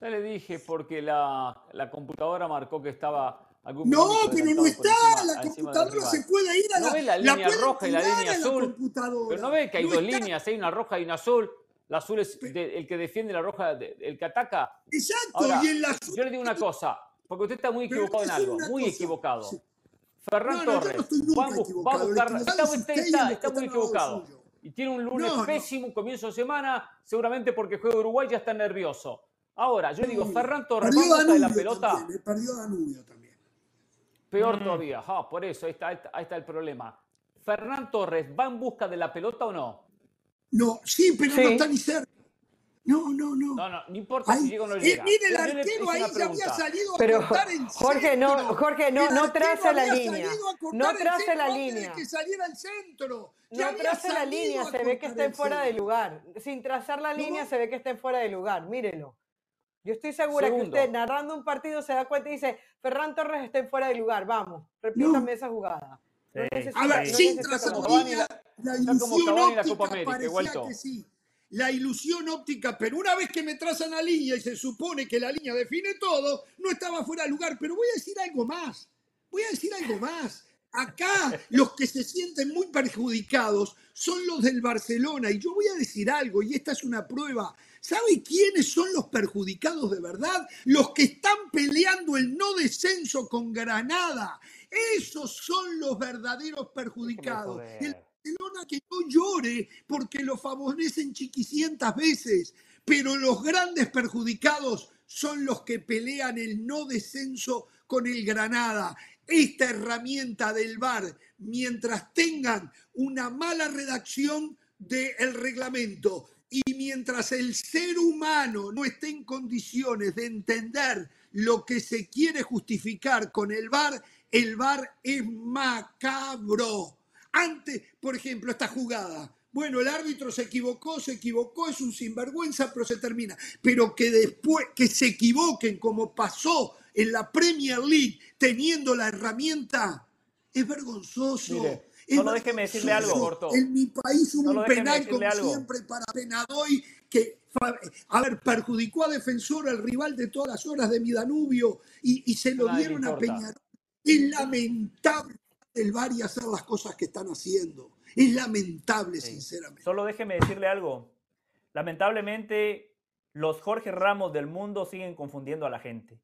S2: Ya le dije, porque la, la computadora marcó que estaba
S1: no, pero no está. la computadora se puede ir a la.
S2: ¿No ve la línea roja y la línea azul? Pero no ve que hay dos líneas, hay una roja y una azul. La azul es el que defiende la roja, el que ataca.
S1: Exacto, y el azul.
S2: Yo le digo una cosa, porque usted está muy equivocado en algo, muy equivocado. Ferran Torres va, a buscar. Está, está, muy equivocado. Y tiene un lunes pésimo, comienzo de semana, seguramente porque juega Uruguay ya está nervioso. Ahora, yo digo, Ferran Torres va a buscar de la pelota.
S1: También, perdió Danubio también.
S2: Peor mm. todavía, por eso ahí está, ahí está el problema. ¿Fernán Torres va en busca de la pelota o no?
S1: No, sí, pero no está ni cerca. No, no,
S2: no. No, no, no importa si llega o no llega.
S1: mire, el arquero ahí ya había salido a
S3: pero,
S1: cortar el
S3: Jorge,
S1: no,
S3: Jorge, no, no trace la línea. No trace la línea.
S1: que saliera el centro.
S3: no trace la línea, se ve que está fuera de lugar. Sin trazar la línea se ve que está fuera de lugar, mírelo. Yo estoy segura que usted narrando un partido se da cuenta y dice, Ferran Torres está en fuera de lugar, vamos, repítame esa jugada.
S1: a ver, sin trazar la, ilusión óptica parecía que sí. La ilusión óptica, pero una vez que me trazan la línea y se supone que la línea define todo, no estaba fuera de lugar. Pero voy a decir algo más. Voy a decir algo más. Acá los que se sienten muy perjudicados son los del Barcelona. Y yo voy a decir algo, y esta es una prueba. ¿Sabe quiénes son los perjudicados de verdad? Los que están peleando el no descenso con Granada. Esos son los verdaderos perjudicados. El Barcelona que no llore porque lo favorecen chiquicientas veces, pero los grandes perjudicados son los que pelean el no descenso con el Granada. Esta herramienta del VAR, mientras tengan una mala redacción del reglamento, y mientras el ser humano no esté en condiciones de entender lo que se quiere justificar con el VAR, el VAR es macabro. Antes, por ejemplo, esta jugada. Bueno, el árbitro se equivocó, se equivocó, es un sinvergüenza, pero se termina. Pero que después, que se equivoquen como pasó en la Premier League teniendo la herramienta, es vergonzoso.
S2: Solo déjeme decirle algo, Corto.
S1: En mi país hubo un penal, como siempre, para Penadoy, que, a ver, perjudicó a Defensor, el rival de todas las horas de mi Danubio, y, se lo dieron a Peñarol. Es lamentable el VAR y hacer las cosas que están haciendo. Es lamentable, sinceramente.
S4: Solo déjeme decirle algo. Lamentablemente, los Jorge Ramos del mundo siguen confundiendo a la gente.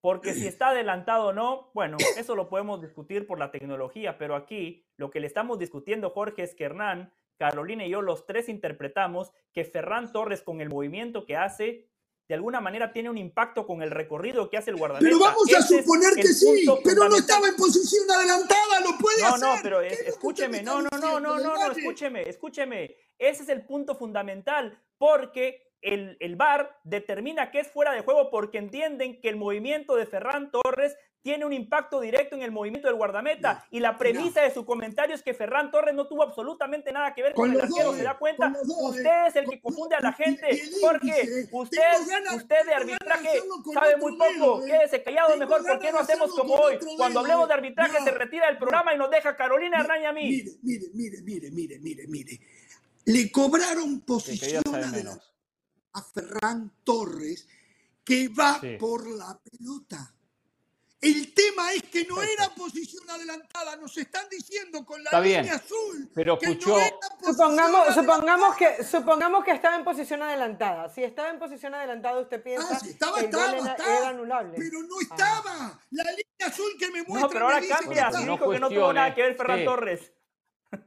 S4: Porque si [CLEARS THROAT] está adelantado o no, bueno, eso lo podemos discutir por la tecnología, pero aquí lo que le estamos discutiendo, Jorge, es que Hernán, Carolina y yo, los tres interpretamos que Ferran Torres, con el movimiento que hace, de alguna manera tiene un impacto con el recorrido que hace el guardameta.
S1: Pero vamos a suponer que sí, pero no estaba en posición adelantada, lo puede hacer.
S4: No, no, pero escúcheme, no, no, no, no, no, no, escúcheme, escúcheme. Ese es el punto fundamental, porque el, el VAR determina que es fuera de juego porque entienden que el movimiento de Ferran Torres tiene un impacto directo en el movimiento del guardameta. y la premisa de su comentario es que Ferran Torres no tuvo absolutamente nada que ver con, el arquero. ¿Se da cuenta? Usted es el que confunde a la gente. Jorge, usted, usted de arbitraje sabe muy poco. Quédese callado mejor. ¿Por qué no hacemos como hoy? Cuando hablemos de arbitraje se retira el programa y nos deja Carolina Hernán a mí.
S1: Mire, mire, mire, mire, mire, mire, mire. Le cobraron posición a Ferran Torres que va por la pelota. El tema es que no era posición adelantada, nos están diciendo con la línea azul
S2: pero
S1: que no era
S3: supongamos, supongamos que supongamos que estaba en posición adelantada. Si estaba en posición adelantada, usted piensa
S1: ah, estaba, que estaba, era, anulable. Pero no ah. estaba. La línea azul que me muestra.
S4: No, pero ahora cambia.
S2: No
S4: dijo que no tuvo nada que ver Ferran Torres.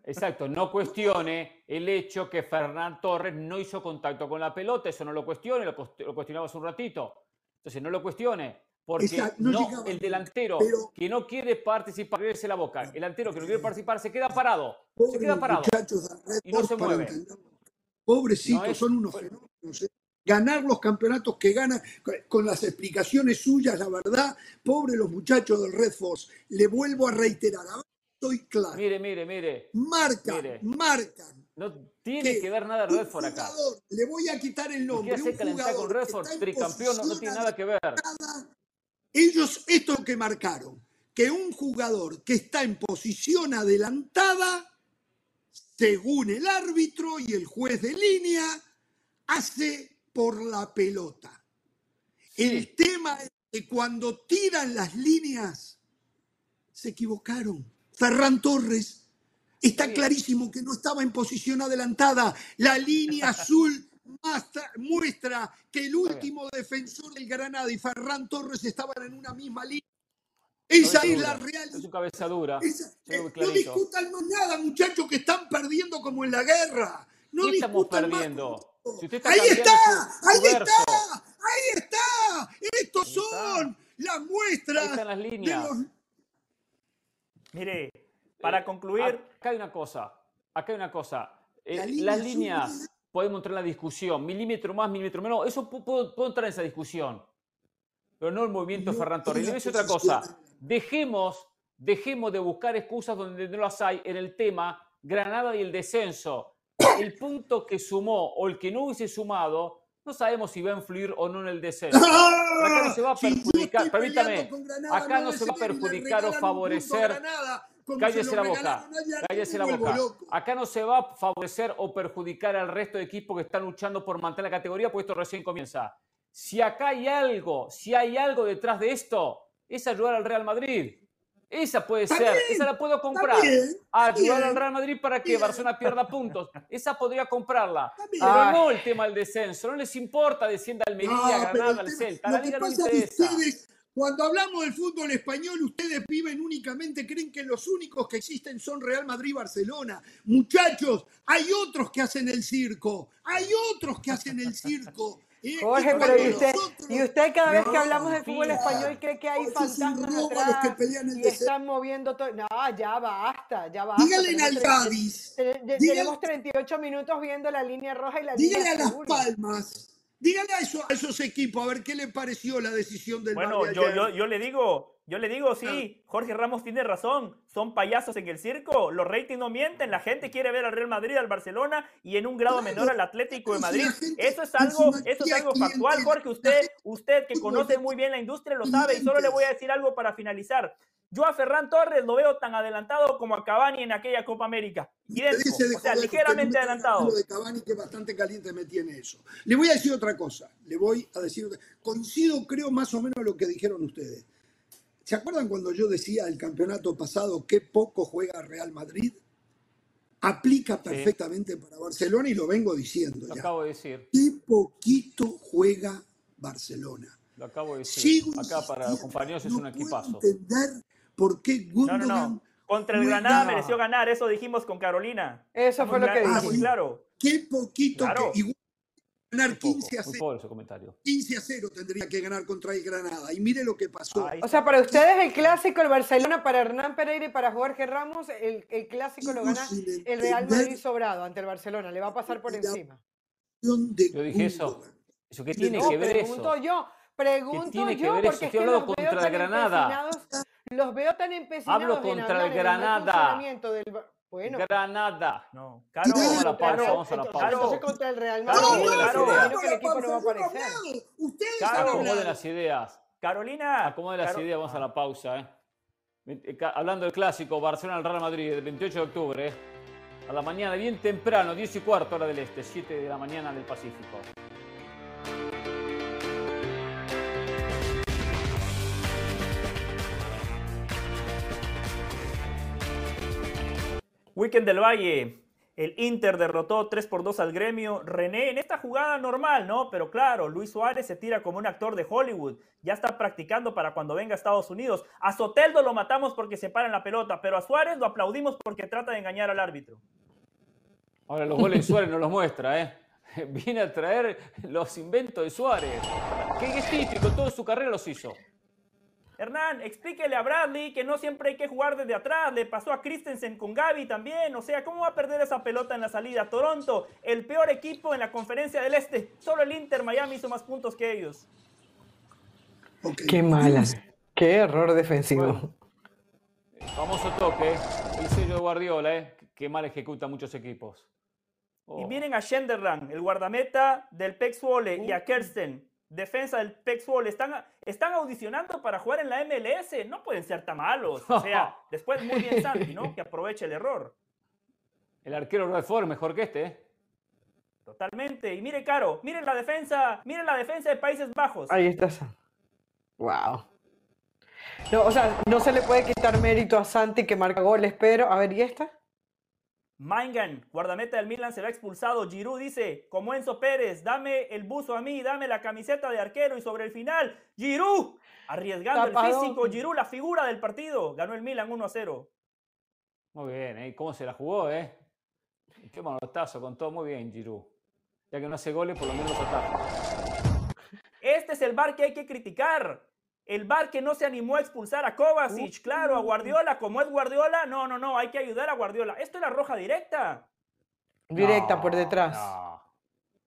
S2: Exacto, no cuestione el hecho que Fernán Torres no hizo contacto con la pelota, eso no lo cuestione, lo, cuestionaba hace un ratito. Entonces no lo cuestione. Porque no, el delantero que no quiere participar, la boca. El delantero que no quiere participar se queda parado. Se queda parado. Y no se mueve.
S1: Pobrecitos, son unos fenómenos. ¿eh? Ganar los campeonatos que ganan con las explicaciones suyas, la verdad, pobre los muchachos del Red Force. Le vuelvo a reiterar, estoy claro.
S2: Mire, mire, mire.
S1: Marcan, marcan.
S2: No tiene que ver nada Redford acá.
S1: Le voy a quitar el nombre.
S2: ¿Qué hace calentar con Redford? Tricampeón no, tiene nada que ver.
S1: Ellos, esto que marcaron, que un jugador que está en posición adelantada, según el árbitro y el juez de línea, hace por la pelota. El tema es que cuando tiran las líneas, se equivocaron. Ferran Torres está clarísimo que no estaba en posición adelantada. La línea [LAUGHS] azul muestra que el último defensor del Granada y Ferran Torres estaban en una misma línea. Esa es la realidad.
S2: Es su cabeza dura.
S1: Eh, no discutan más nada, muchachos, que están perdiendo como en la guerra. No
S2: ¿Qué estamos perdiendo?
S1: ahí está, ahí está, ahí está. Estos son las muestras.
S2: Las líneas.
S4: Mire, para concluir.
S2: Acá hay una cosa. Acá hay una cosa. Eh, las líneas podemos entrar en la discusión, milímetro más, milímetro menos, eso puedo, entrar en esa discusión, pero no el movimiento Ferran Torres. Y le voy otra cosa, dejemos, dejemos de buscar excusas donde no las hay en el tema Granada y el descenso. El punto que sumó o el que no hubiese sumado, no sabemos si va a influir o no en el descenso. [LAUGHS] Acá no se va a perjudicar, permítame, acá no se va a perjudicar o favorecer cállese la boca. Cállese la boca. Acá no se va a favorecer o perjudicar al resto de equipos que están luchando por mantener la categoría, porque esto recién comienza. Si acá hay algo, si hay algo detrás de esto, es ayudar al Real Madrid. Esa puede ser, esa la puedo comprar. ayudar al Real Madrid para que Barcelona pierda puntos. [LAUGHS] Esa podría comprarla. Pero no el tema del descenso. No les importa descienda Almería, no, Granada, al Celta. La liga no interesa.
S1: Cuando hablamos del fútbol español, ustedes viven únicamente, creen que los únicos que existen son Real Madrid y Barcelona. Muchachos, hay otros que hacen el circo, hay otros que hacen el circo.
S3: Jorge, pero ¿y usted, y usted cada vez que hablamos de fútbol español cree que hay fantasmas atrás que pelean y están moviendo todo. No, ya basta, ya basta.
S1: Dígale al Cádiz.
S3: Tenemos 38 minutos viendo la línea roja y la línea
S1: Dígale a Las Palmas. Dígale a, esos equipos a ver qué le pareció la decisión del
S4: Bueno, yo, yo, le digo, yo le digo, sí, ah. Jorge Ramos tiene razón. Son payasos en el circo. Los ratings no mienten. La gente quiere ver al Real Madrid, al Barcelona y en un grado menor al Atlético de Madrid. Eso es algo, eso es algo factual, Jorge. Usted, usted que conoce muy bien la industria lo sabe. Y solo le voy a decir algo para finalizar. Yo a Ferran Torres lo veo tan adelantado como a Cavani en aquella Copa América. Y o sea, ligeramente adelantado.
S1: de Cavani que bastante caliente me tiene eso. Le voy a decir otra cosa. Le voy a decir. Coincido, creo, más o menos lo que dijeron ustedes. ¿Se acuerdan cuando yo decía el campeonato pasado que poco juega Real Madrid? Aplica perfectamente para Barcelona y lo vengo diciendo.
S2: Lo acabo de decir.
S1: Qué poquito juega Barcelona.
S2: Lo acabo de decir. Acá para los compañeros es un equipazo.
S1: entender ¿Por qué Gundogan? No, no, no.
S4: Contra el Granada mereció ganar, eso dijimos con Carolina.
S3: Eso fue lo que dijimos.
S4: claro.
S1: Qué poquito que igual ganar 15 a
S2: 0. Comentario.
S1: 15 a 0 tendría que ganar contra el Granada. Y mire lo que pasó.
S3: o sea, para ustedes el clásico, el Barcelona, para Hernán Pereira y para Jorge Ramos, el, el clásico lo gana el Real Madrid sobrado ante el Barcelona. Le va a pasar por encima.
S2: Yo dije eso. ¿Eso qué tiene que ver
S3: pregunto yo, pregunto yo, porque es que los
S2: contra el Granada.
S3: Los veo tan empecinados
S2: Hablo contra el Granada.
S3: Del... Bueno.
S2: Granada.
S4: No.
S2: Caro, vamos a la pausa, vamos a la pausa.
S3: Entonces contra el Real Madrid. Claro, claro. que el equipo no va a aparecer.
S2: Claro, acomoden las ideas.
S4: Carolina.
S2: Acomoden las ideas, vamos a la pausa. ¿eh? hablando del clásico, Barcelona-Real Madrid, el 28 de octubre. ¿eh? A la mañana, bien temprano, 10 y cuarto hora del este, 7 de la mañana del Pacífico.
S4: Weekend del Valle. El Inter derrotó 3 por 2 al gremio. René, en esta jugada normal, ¿no? Pero claro, Luis Suárez se tira como un actor de Hollywood. Ya está practicando para cuando venga a Estados Unidos. A Soteldo lo matamos porque se para en la pelota, pero a Suárez lo aplaudimos porque trata de engañar al árbitro.
S2: Ahora los goles Suárez no los muestra, ¿eh? [LAUGHS] Viene a traer los inventos de Suárez. Que es típico, toda su carrera los hizo.
S4: Hernán, explíquele a Bradley que no siempre hay que jugar desde atrás. Le pasó a Christensen con Gaby también. O sea, ¿cómo va a perder esa pelota en la salida? Toronto, el peor equipo en la conferencia del Este. Solo el Inter Miami hizo más puntos que ellos.
S3: Qué malas. Qué error defensivo.
S2: famoso toque, el sello de Guardiola, ¿eh? que mal ejecuta muchos equipos.
S4: Y miren a Schenderland, el guardameta del Pex y a uh. Kersten, defensa del Pex Están, están audicionando para jugar en la MLS. No pueden ser tan malos. O sea, [LAUGHS] después muy bien Santi, ¿no? Que aproveche el error.
S2: El arquero Redford mejor que este, ¿eh?
S4: Totalmente. Y mire, Caro, miren la defensa, miren la defensa de Países Bajos.
S3: Ahí está. Wow. No, o sea, no se le puede quitar mérito a Santi que marca goles, pero, a ver, ¿y esta?
S4: Mangan, guardameta del Milan, será expulsado. Giroud dice, como Enzo Pérez, dame el buzo a mí, dame la camiseta de arquero. Y sobre el final, Giroud, arriesgando el físico. Giroud, la figura del partido. Ganó el Milan 1 a 0.
S2: Muy bien, ¿eh? ¿Cómo se la jugó, eh? Qué manotazo, con todo muy bien, Giroud. Ya que no hace goles, por lo menos ataca.
S4: Este es el bar que hay que criticar. El bar que no se animó a expulsar a Kovacic, claro, a Guardiola, como es Guardiola, no, no, no, hay que ayudar a Guardiola. Esto es la roja directa.
S3: Directa por detrás.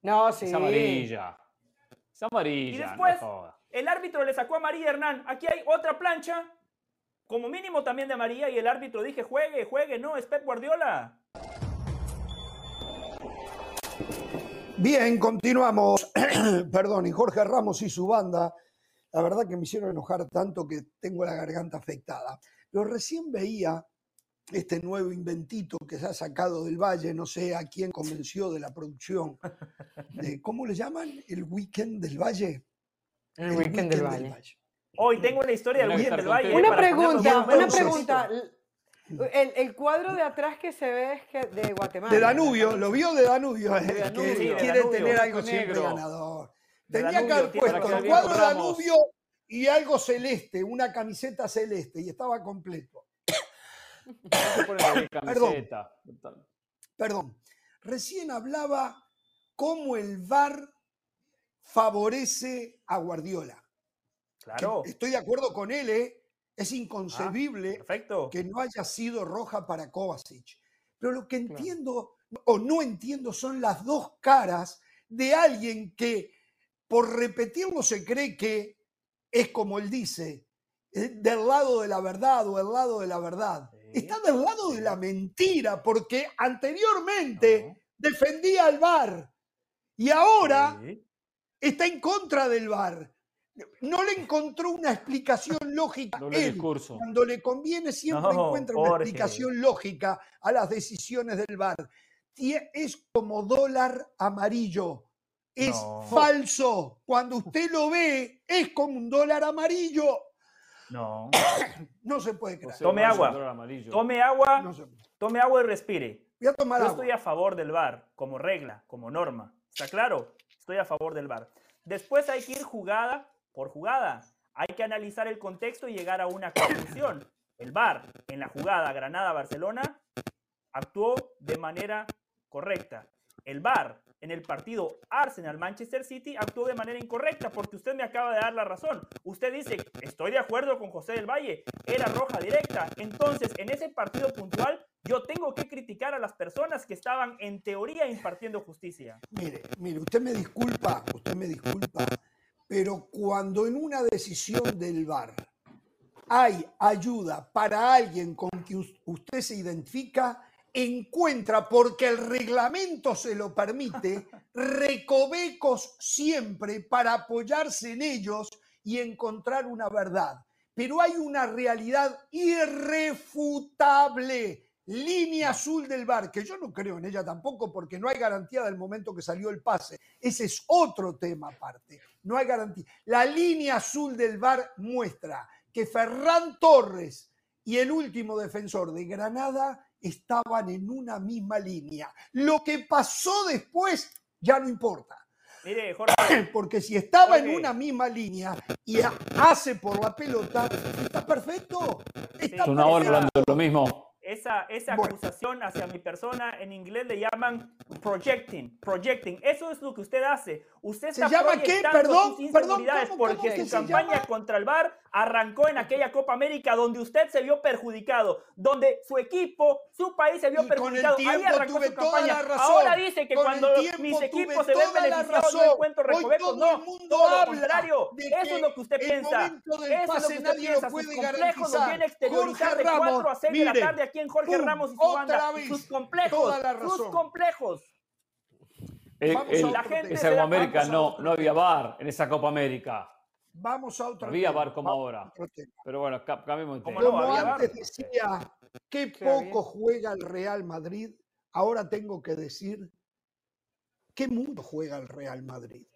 S3: No, sí.
S2: Es amarilla. Es amarilla.
S4: Y después, el árbitro le sacó a María Hernán. Aquí hay otra plancha, como mínimo también de María, y el árbitro dije, juegue, juegue, no, es Pep Guardiola.
S1: Bien, continuamos. [CLEARS THROAT] Perdón, y Jorge Ramos y su banda la verdad que me hicieron enojar tanto que tengo la garganta afectada. Pero recién veía este nuevo inventito que se ha sacado del Valle, no sé a quién convenció de la producción, de, [LAUGHS] ¿cómo le llaman? ¿El Weekend del Valle?
S3: El, weekend, del, Valle.
S4: Hoy tengo una historia del Weekend del Valle.
S3: Una pregunta, una pregunta. El, cuadro de atrás que se ve es de Guatemala.
S1: De Danubio, lo vio de Danubio, eh, que quiere tener algo siempre ganador. Tenía que haber puesto el cuadro de Danubio y algo celeste, una camiseta celeste, y estaba completo. [COUGHS] perdón, perdón. Recién hablaba cómo el VAR favorece a Guardiola.
S4: Claro.
S1: estoy de acuerdo con él, ¿eh? Es inconcebible ah, que no haya sido roja para Kovacic. Pero lo que entiendo o no entiendo son las dos caras de alguien que por repetirlo se cree que es como él dice, del lado de la verdad o el lado de la verdad. Está del lado de la mentira porque anteriormente defendía al VAR y ahora está en contra del VAR. No le encontró una explicación lógica. él, cuando le conviene siempre encuentra una explicación lógica a las decisiones del VAR. Es como dólar amarillo es falso. Cuando usted lo ve, es como un dólar amarillo.
S4: No. [COUGHS]
S1: no se puede creer.
S4: Tome agua. Tome agua. Tome agua y respire.
S1: Voy a tomar
S4: Yo estoy a favor del VAR como regla, como norma. ¿Está claro? Estoy a favor del VAR. Después hay que ir jugada por jugada. Hay que analizar el contexto y llegar a una conclusión. El VAR en la jugada Granada-Barcelona actuó de manera correcta. El VAR en el partido Arsenal-Manchester City actuó de manera incorrecta porque usted me acaba de dar la razón. Usted dice, estoy de acuerdo con José del Valle, era roja directa. Entonces, en ese partido puntual, yo tengo que criticar a las personas que estaban en teoría impartiendo justicia.
S1: Mire, usted me disculpa, usted me disculpa, pero cuando en una decisión del VAR hay ayuda para alguien con quien usted se identifica, encuentra, porque el reglamento se lo permite, recovecos siempre para apoyarse en ellos y encontrar una verdad. Pero hay una realidad irrefutable, línea azul del bar, que yo no creo en ella tampoco porque no hay garantía del momento que salió el pase. Ese es otro tema aparte. No hay garantía. La línea azul del bar muestra que Ferran Torres y el último defensor de Granada estaban en una misma línea. Lo que pasó después ya no importa.
S4: Mire, Jorge. [CLEARS THROAT]
S1: Porque si estaba en una misma línea y hace por la pelota, está perfecto. Está
S2: una hora hablando de lo mismo.
S4: Esa, esa, acusación hacia mi persona, en inglés le llaman projecting, projecting. Eso es lo que usted hace. Usted está
S1: ¿Se llama qué? Perdón,
S4: sus
S1: perdón,
S4: porque su campaña contra el VAR arrancó en aquella Copa América donde usted se vio perjudicado, donde su equipo, su país se vio perjudicado. Ahí arrancó su campaña. Ahora dice que cuando mis equipos se ven beneficiados no encuentro recovecos. No, todo lo contrario. Eso es lo que usted piensa. Eso es lo que usted piensa. Sus complejos los viene a exteriorizar de 4 a 6 de la tarde aquí en Jorge Ramos y su banda. Sus complejos, sus complejos.
S2: la gente esa Copa América no, no había bar en esa Copa América.
S1: Vamos a otro
S2: Había bar como ahora. Pero bueno, cambiemos
S1: de tema. Como antes decía, qué poco juega el Real Madrid, ahora tengo que decir, qué mundo juega el Real Madrid.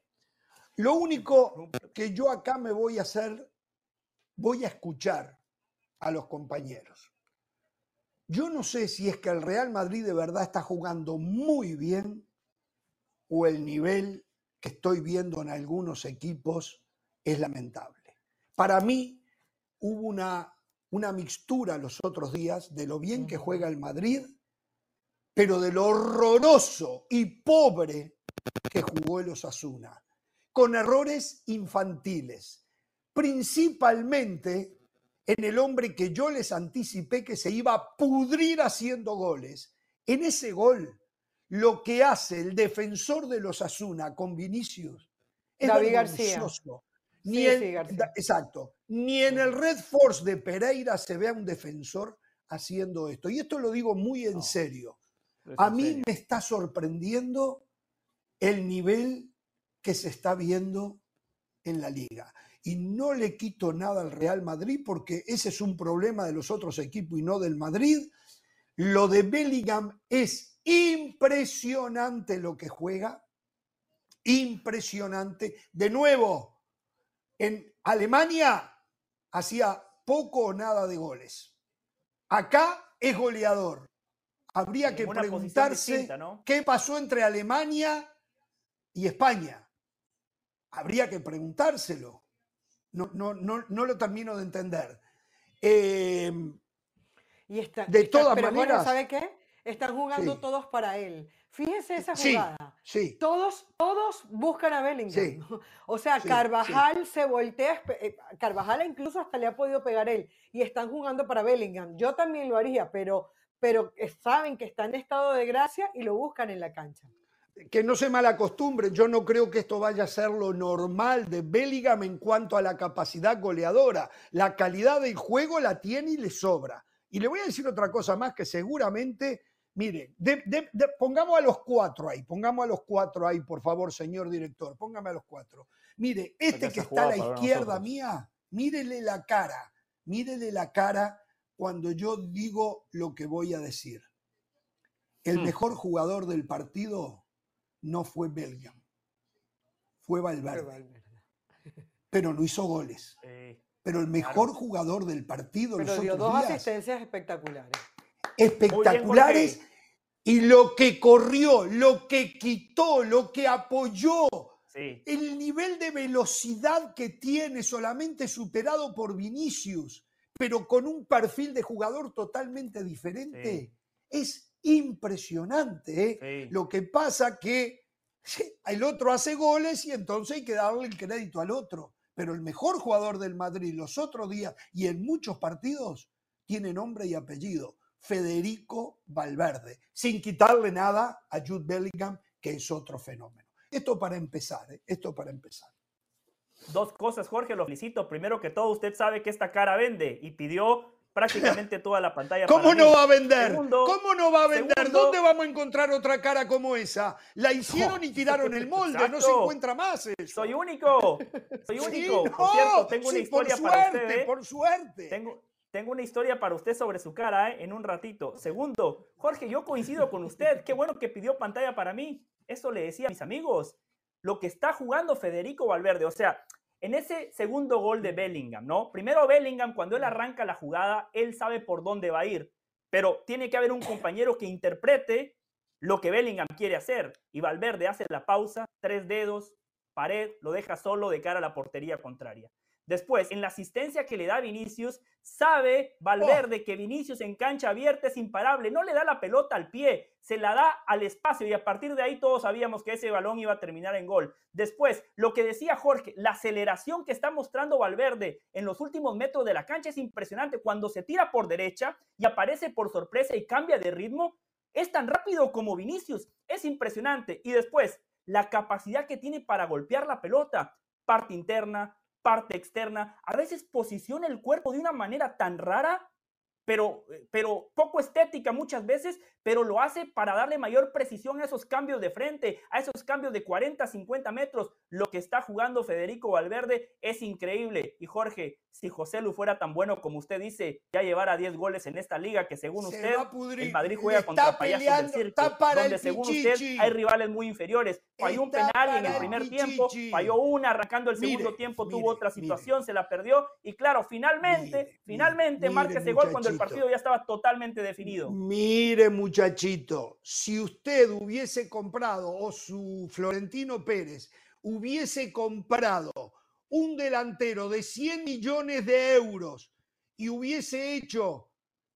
S1: Lo único que yo acá me voy a hacer, voy a escuchar a los compañeros. Yo no sé si es que el Real Madrid de verdad está jugando muy bien o el nivel que estoy viendo en algunos equipos es lamentable. Para mí hubo una, una mixtura los otros días de lo bien que juega el Madrid, pero de lo horroroso y pobre que jugó el Osasuna, con errores infantiles, principalmente en el hombre que yo les anticipé que se iba a pudrir haciendo goles. En ese gol, lo que hace el defensor de los Asuna con Vinicius es
S3: David García.
S1: Ni exacto. Ni en el Red Force de Pereira se ve a un defensor haciendo esto. Y esto lo digo muy en serio. A mí me está sorprendiendo el nivel que se está viendo en la liga. Y no le quito nada al Real Madrid porque ese es un problema de los otros equipos y no del Madrid. Lo de Bellingham es impresionante lo que juega. Impresionante. De nuevo, en Alemania hacía poco o nada de goles. Acá es goleador. Habría que preguntarse qué pasó entre Alemania y España. Habría que preguntárselo. No, no, no, no lo termino de entender. Em,
S3: y está, de todas pero maneras. ¿sabe qué? Están jugando todos para él. Fíjese esa jugada.
S1: Sí,
S3: Todos, todos buscan a Bellingham. [LAUGHS] O sea, Carvajal se voltea, eh, Carvajal incluso hasta le ha podido pegar él. Y están jugando para Bellingham. Yo también lo haría, pero, pero saben que está en estado de gracia y lo buscan en la cancha.
S1: Que no se malacostumbre, yo no creo que esto vaya a ser lo normal de Bellingham en cuanto a la capacidad goleadora. La calidad del juego la tiene y le sobra. Y le voy a decir otra cosa más que seguramente Mire, pongamos a los cuatro ahí, pongamos a los cuatro ahí, por favor, señor director, póngame a los cuatro. Mire, este que está a la izquierda mía, mírele la cara, mírele la cara cuando yo digo lo que voy a decir. El hmm. mejor jugador del partido no fue Belgium, fue Valverde. [LAUGHS] Pero no hizo goles. Pero el mejor jugador del partido.
S3: Pero dio dos asistencias espectaculares
S1: espectaculares y lo que corrió, lo que quitó, lo que apoyó, el nivel de velocidad que tiene solamente superado por Vinicius, pero con un perfil de jugador totalmente diferente, es impresionante. ¿eh? Lo que pasa que el otro hace goles y entonces hay que darle el crédito al otro. Pero el mejor jugador del Madrid los otros días y en muchos partidos tiene nombre y apellido. Federico Valverde, sin quitarle nada a Jude Bellingham, que es otro fenómeno. Esto para empezar, ¿eh? esto para empezar.
S4: Dos cosas, Jorge, lo felicito. Primero que todo, usted sabe que esta cara vende y pidió prácticamente toda la pantalla.
S1: ¿Cómo no va a vender? ¿Cómo no va a vender? ¿Dónde vamos a encontrar otra cara como esa? La hicieron y [LAUGHS] tiraron el molde, no se encuentra más eso.
S4: Soy único, soy [LAUGHS] único. por cierto, tengo una historia para usted. ¿eh?
S1: Por suerte.
S4: Tengo, tengo una historia para usted sobre su cara ¿eh? en un ratito. Segundo, Jorge, yo coincido con usted. Qué bueno que pidió pantalla para mí. Eso le decía a mis amigos. Lo que está jugando Federico Valverde. O sea, en ese segundo gol de Bellingham, ¿no? Primero Bellingham, cuando él arranca la jugada, él sabe por dónde va a ir. Pero tiene que haber un compañero que interprete lo que Bellingham quiere hacer. Y Valverde hace la pausa, tres dedos, pared, lo deja solo de cara a la portería contraria. Después, en la asistencia que le da Vinicius, sabe Valverde que Vinicius en cancha abierta es imparable, no le da la pelota al pie, se la da al espacio y a partir de ahí todos sabíamos que ese balón iba a terminar en gol. Después, lo que decía Jorge, la aceleración que está mostrando Valverde en los últimos metros de la cancha es impresionante. Cuando se tira por derecha y aparece por sorpresa y cambia de ritmo, es tan rápido como Vinicius, es impresionante. Y después, la capacidad que tiene para golpear la pelota, parte interna, parte externa, a veces posiciona el cuerpo de una manera tan rara pero, eh, pero poco estética muchas veces, pero lo hace para darle mayor precisión a esos cambios de frente, a esos cambios de 40, 50 metros. Lo que está jugando Federico Valverde es increíble. Y Jorge, si José Lu fuera tan bueno como usted dice, ya llevara 10 goles en esta liga, que según usted, el Madrid juega contra payasos del circo, donde según usted hay rivales muy inferiores. Falló un penal en el primer tiempo, falló una, arrancando el segundo tiempo, tuvo otra situación, se la perdió. Y claro, finalmente, finalmente marca ese gol cuando el partido ya estaba totalmente definido.
S1: Mire, muchachito, si usted hubiese comprado o su Florentino Pérez hubiese comprado un delantero de 100 millones de euros y hubiese hecho,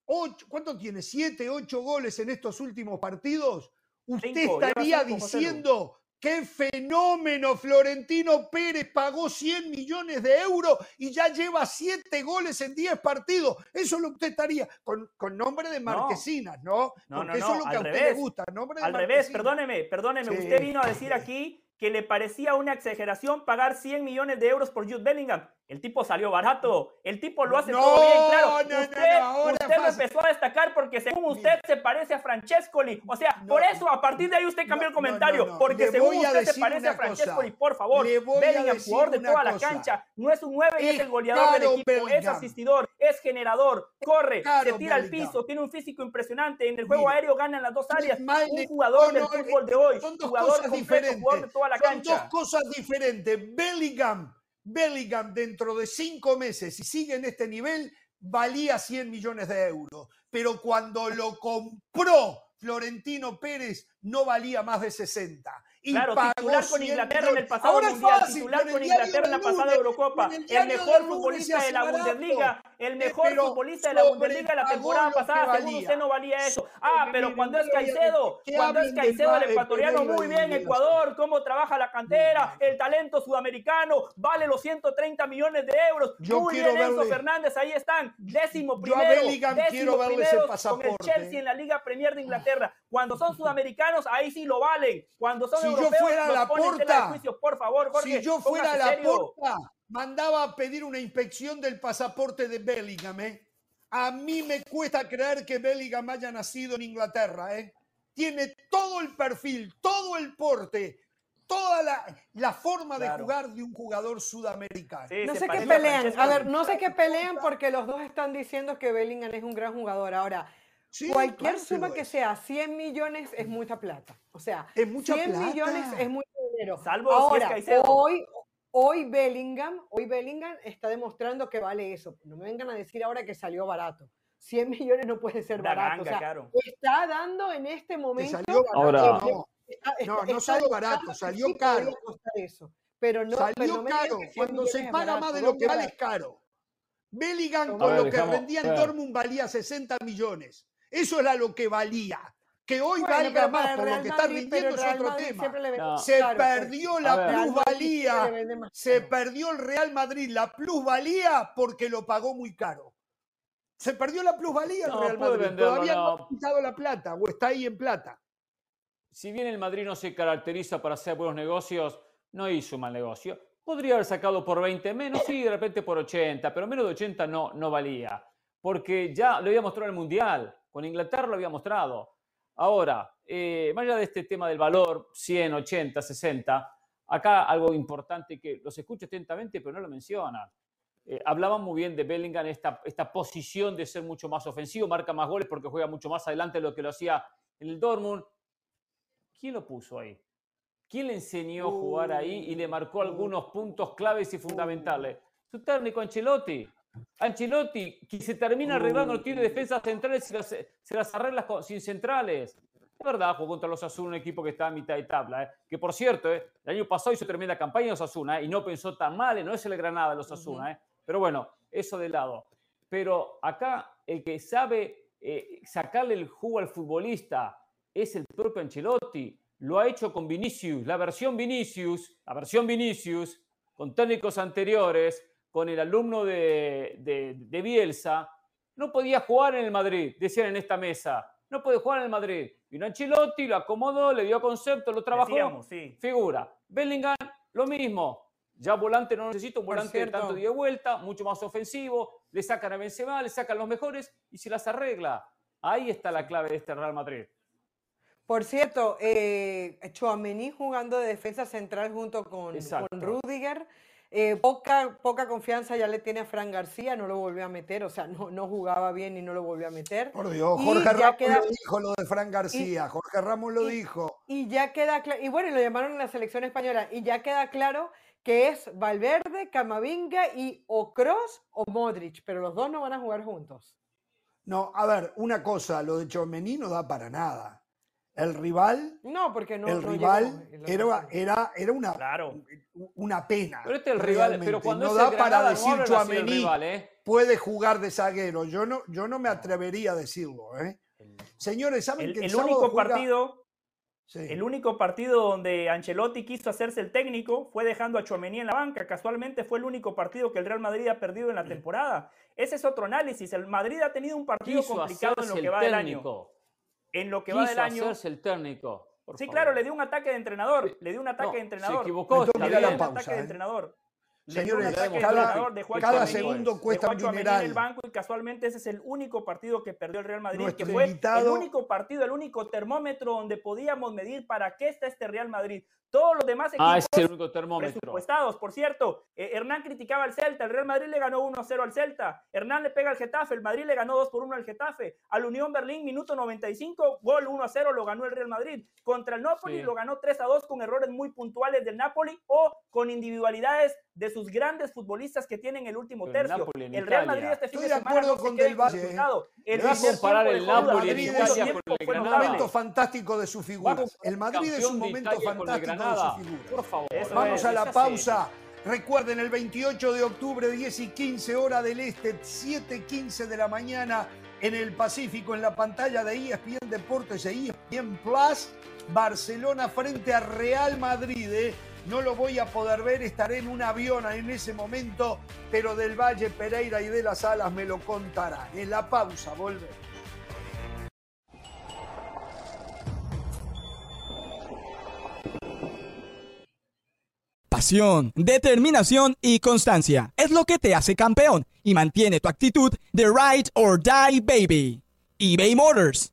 S1: ocho, ¿cuánto tiene? ¿Siete, ocho goles en estos últimos partidos? Usted estaría diciendo ¡Qué fenómeno! Florentino Pérez pagó 100 millones de euros y ya lleva 7 goles en 10 partidos. Eso es lo que usted estaría, con, nombre de Marquesinas, ¿no?
S4: no Porque eso es lo que a usted le gusta, nombre de Al revés, perdóneme, perdóneme. Usted vino a decir aquí que le parecía una exageración pagar 100 millones de euros por Jude Bellingham. El tipo salió barato, el tipo lo hace todo bien, claro. usted, lo empezó a destacar porque según usted se parece a Francescoli. O sea, por eso a partir de ahí usted cambió el comentario, porque según usted se parece a Francescoli. Por favor, Bellingham, jugador de toda la cancha, no es un 9 y es el goleador del equipo, es asistidor, es generador, corre, se tira al piso, tiene un físico impresionante, en el juego aéreo gana en las dos áreas. Un jugador del fútbol de hoy,
S1: son
S4: dos jugador
S1: diferentes. jugador de toda la son dos cosas diferentes. Bellingham Bellingham dentro de cinco meses, si sigue en este nivel, valía 100 millones de euros. Pero cuando lo compró Florentino Pérez, no valía más de 60
S4: claro, titular con Inglaterra en el pasado Mundial, titular con Inglaterra en la pasada Eurocopa, el, mejor futbolista de la Bundesliga, el mejor futbolista de la Bundesliga de la temporada pasada, según usted no valía eso. Ah, pero cuando es Caicedo, cuando es Caicedo el ecuatoriano, muy bien Ecuador, cómo trabaja la cantera, el talento sudamericano, vale los 130 millones de euros. Muy bien Enzo Fernández, ahí están, décimo primero, décimo primero con el Chelsea en la Liga Premier de Inglaterra. Cuando son [LAUGHS] sudamericanos, ahí sí lo valen. Cuando son
S1: si yo fuera la porta,
S4: por favor,
S1: si yo fuera la porta, mandaba a pedir una inspección del pasaporte de Bellingham. ¿eh? A mí me cuesta creer que Bellingham haya nacido en Inglaterra. ¿eh? Tiene todo el perfil, todo el porte, toda la, forma de jugar de un jugador sudamericano.
S3: no sé qué pelean. A ver, no sé qué pelean porque los dos están diciendo que Bellingham es un gran jugador. Ahora, Cualquier suma que sea 100 millones es mucha plata. O sea, 100 millones es mucho dinero.
S4: Salvo Ahora,
S3: hoy, hoy Bellingham, hoy Bellingham está demostrando que vale eso. No me vengan a decir ahora que salió barato. 100 millones no puede ser barato. Está dando en este momento.
S1: Ahora, no, no, salió barato, salió caro.
S3: Eso, pero no,
S1: salió caro. Cuando se paga más de lo que vale es caro. Bellingham con lo que rendía en Dortmund valía 60 millones. Eso era lo que valía. Que hoy valga más por lo que está rindiendo es otro tema. se perdió la plusvalía. Se perdió el Real Madrid la plusvalía porque lo pagó muy caro. Se perdió la plusvalía el Real Madrid. Todavía no ha quitado la plata o está ahí en plata.
S2: Si bien el Madrid no se caracteriza para hacer buenos negocios, no hizo un mal negocio. Podría haber sacado por 20 menos, sí, de repente por 80, pero menos de 80 no, no valía. Porque ya lo había mostrado en el Mundial. Con Inglaterra lo había mostrado. Ahora, eh, más allá de este tema del valor, 100, 80, 60, acá algo importante que los escucho atentamente, pero no lo mencionan. Eh, hablaban muy bien de Bellingham, esta, esta posición de ser mucho más ofensivo, marca más goles porque juega mucho más adelante de lo que lo hacía en el Dortmund. ¿Quién lo puso ahí? ¿Quién le enseñó a jugar ahí y le marcó uh. algunos puntos claves y fundamentales? Su técnico Ancelotti. Ancelotti, que se termina arreglando, no tiene defensas centrales, se las, se las arregla sin centrales. Es verdad, jugó contra los Asuna, un equipo que está a mitad de tabla. ¿eh? Que por cierto, ¿eh? el año pasado hizo tremenda campaña los Asuna ¿eh? y no pensó tan mal, no es el Granada de los Asuna. Pero bueno, eso de lado. Pero acá el que sabe sacarle el jugo al futbolista es el propio Ancelotti. Lo ha hecho con Vinicius, la versión Vinicius, la versión Vinicius, con técnicos anteriores, con el alumno de, de, Bielsa. No podía jugar en el Madrid, decían en esta mesa. No puede jugar en el Madrid. Vino Ancelotti, lo acomodó, le dio concepto, lo trabajó. Figura. Bellingham, lo mismo. Ya volante no necesito, un volante de tanto de vuelta, mucho más ofensivo. Le sacan a Benzema, le sacan los mejores y se las arregla. Ahí está la clave de este Real Madrid.
S3: Por cierto, eh, jugando de defensa central junto con, con Rudiger. Eh, poca, poca confianza ya le tiene a Fran García, no lo volvió a meter, o sea, no, no jugaba bien y no lo volvió a meter.
S1: Por Dios, Jorge Ramos lo dijo lo de Fran García, Jorge Ramos lo dijo.
S3: Y ya queda claro, y bueno, lo llamaron en la selección española, y ya queda claro que es Valverde, Camavinga y o Cross o Modric, pero los dos no van a jugar juntos.
S1: No, a ver, una cosa, lo de Chomení no da para nada. El rival.
S3: No, porque no.
S1: El rival era, era, era una, una pena.
S2: Pero este es el rival, pero cuando
S1: no da para decir Chuamení ¿eh? puede jugar de zaguero. Yo no, yo no me atrevería a decirlo. ¿eh? Señores, ¿saben
S4: que el, único partido. El único partido donde Ancelotti quiso hacerse el técnico fue dejando a Chuamení en la banca. Casualmente fue el único partido que el Real Madrid ha perdido en la temporada. Ese es otro análisis. El Madrid ha tenido un partido complicado en lo que va del año en lo que va del año.
S2: el técnico.
S4: sí, claro, le dio un ataque de entrenador. Le dio un ataque de entrenador. Se
S2: equivocó.
S4: Le dio un ataque de ¿eh? entrenador.
S1: Señores, cada, segundo cuesta un dineral.
S4: en el banco y casualmente ese es el único partido que perdió el Real Madrid, que fue el único partido, el único termómetro donde podíamos medir para qué está este Real Madrid. Todos los demás
S2: equipos ah, es el único termómetro.
S4: presupuestados. Por cierto, eh, Hernán criticaba al Celta, el Real Madrid le ganó 1-0 al Celta. Hernán le pega al Getafe, el Madrid le ganó 2 1 al Getafe. Al Unión Berlín, minuto 95, gol 1-0 lo ganó el Real Madrid. Contra el Napoli lo ganó 3-2 con errores muy puntuales del Napoli o con individualidades de sus grandes futbolistas que tienen el último tercio. El, Real Madrid este fin
S1: de,
S4: de
S1: semana no con Del Valle.
S2: El va a comparar el Napoli en Italia
S1: con el Granada. un momento fantástico de su figura. El Madrid es un momento fantástico de su figura.
S2: Por favor.
S1: Vamos a la pausa. Recuerden, el 28 de octubre, 10 y 15 hora del este, 7 y 15 de la mañana en el Pacífico, en la pantalla de ESPN Deportes e ESPN Plus, Barcelona frente a Real Madrid. ¿eh? No lo voy a poder ver, estaré en un avión en ese momento, pero del Valle Pereira y de las Alas me lo contarán. En la pausa, volvemos.
S6: Pasión, determinación y constancia es lo que te hace campeón y mantiene tu actitud de ride or die baby. eBay Motors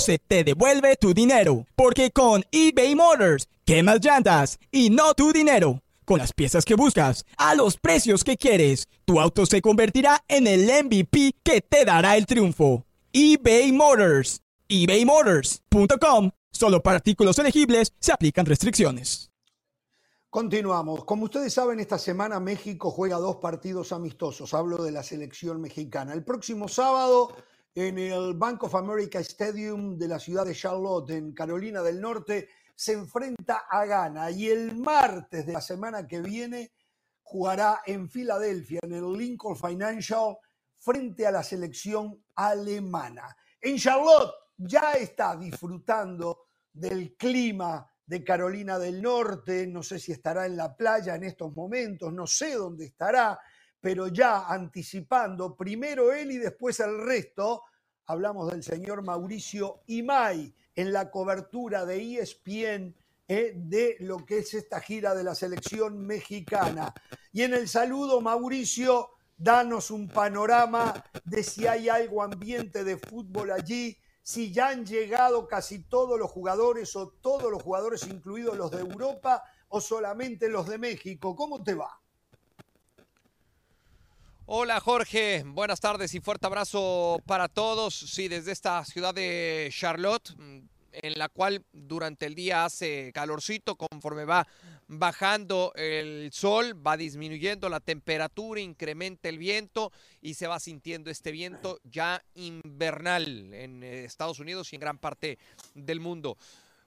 S6: se te devuelve tu dinero. Porque con eBay Motors, quemas llantas y no tu dinero. Con las piezas que buscas, a los precios que quieres, tu auto se convertirá en el MVP que te dará el triunfo. eBay Motors. ebaymotors.com. Solo para artículos elegibles se aplican restricciones.
S1: Continuamos. Como ustedes saben, esta semana México juega dos partidos amistosos. Hablo de la selección mexicana. El próximo sábado en el Bank of America Stadium de la ciudad de Charlotte, en Carolina del Norte, se enfrenta a Ghana y el martes de la semana que viene jugará en Filadelfia, en el Lincoln Financial, frente a la selección alemana. En Charlotte ya está disfrutando del clima de Carolina del Norte, no sé si estará en la playa en estos momentos, no sé dónde estará, pero ya anticipando primero él y después el resto, hablamos del señor Mauricio Imay en la cobertura de ESPN eh, de lo que es esta gira de la selección mexicana. Y en el saludo, Mauricio, danos un panorama de si hay algo ambiente de fútbol allí si ya han llegado casi todos los jugadores o todos los jugadores, incluidos los de Europa, o solamente los de México. ¿Cómo te va?
S7: Hola Jorge, buenas tardes y fuerte abrazo para todos. Sí, desde esta ciudad de Charlotte, en la cual durante el día hace calorcito conforme va bajando el sol, va disminuyendo la temperatura, incrementa el viento y se va sintiendo este viento ya invernal en Estados Unidos y en gran parte del mundo.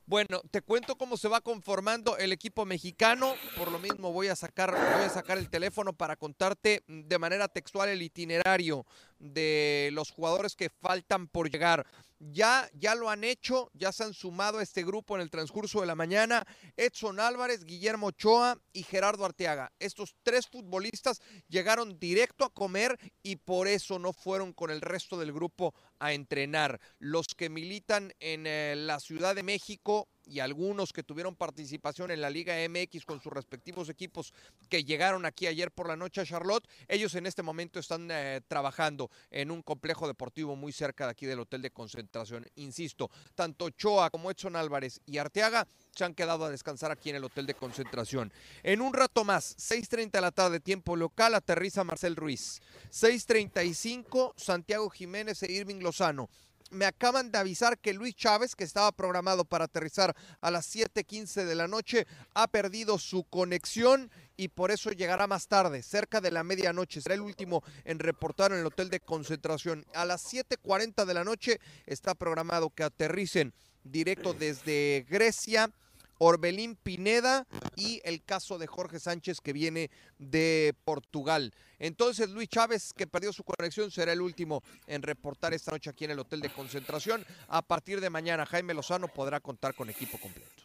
S7: Bueno, te cuento cómo se va conformando el equipo mexicano. Por lo mismo voy a sacar, voy a sacar el teléfono para contarte de manera textual el itinerario de los jugadores que faltan por llegar ya, ya lo han hecho, ya se han sumado a este grupo en el transcurso de la mañana. Edson Álvarez, Guillermo Ochoa y Gerardo Arteaga. Estos tres futbolistas llegaron directo a comer y por eso no fueron con el resto del grupo a entrenar. Los que militan en eh, la Ciudad de México y algunos que tuvieron participación en la Liga MX con sus respectivos equipos que llegaron aquí ayer por la noche a Charlotte, ellos en este momento están eh, trabajando en un complejo deportivo muy cerca de aquí del hotel de concentración. Insisto, tanto Choa como Edson Álvarez y Arteaga se han quedado a descansar aquí en el hotel de concentración. En un rato más, 6.30 de la tarde, tiempo local, aterriza Marcel Ruiz. 6.35, Santiago Jiménez e Irving Lozano me acaban de avisar que Luis Chávez, que estaba programado para aterrizar a las 7:15 de la noche, ha perdido su conexión y por eso llegará más tarde, cerca de la medianoche. Será el último en reportar en el hotel de concentración. A las 7:40 de la noche está programado que aterricen directo desde Grecia Orbelín Pineda y el caso de Jorge Sánchez que viene de Portugal. Entonces Luis Chávez, que perdió su conexión, será el último en reportar esta noche aquí en el hotel de concentración. A partir de mañana Jaime Lozano podrá contar con equipo completo.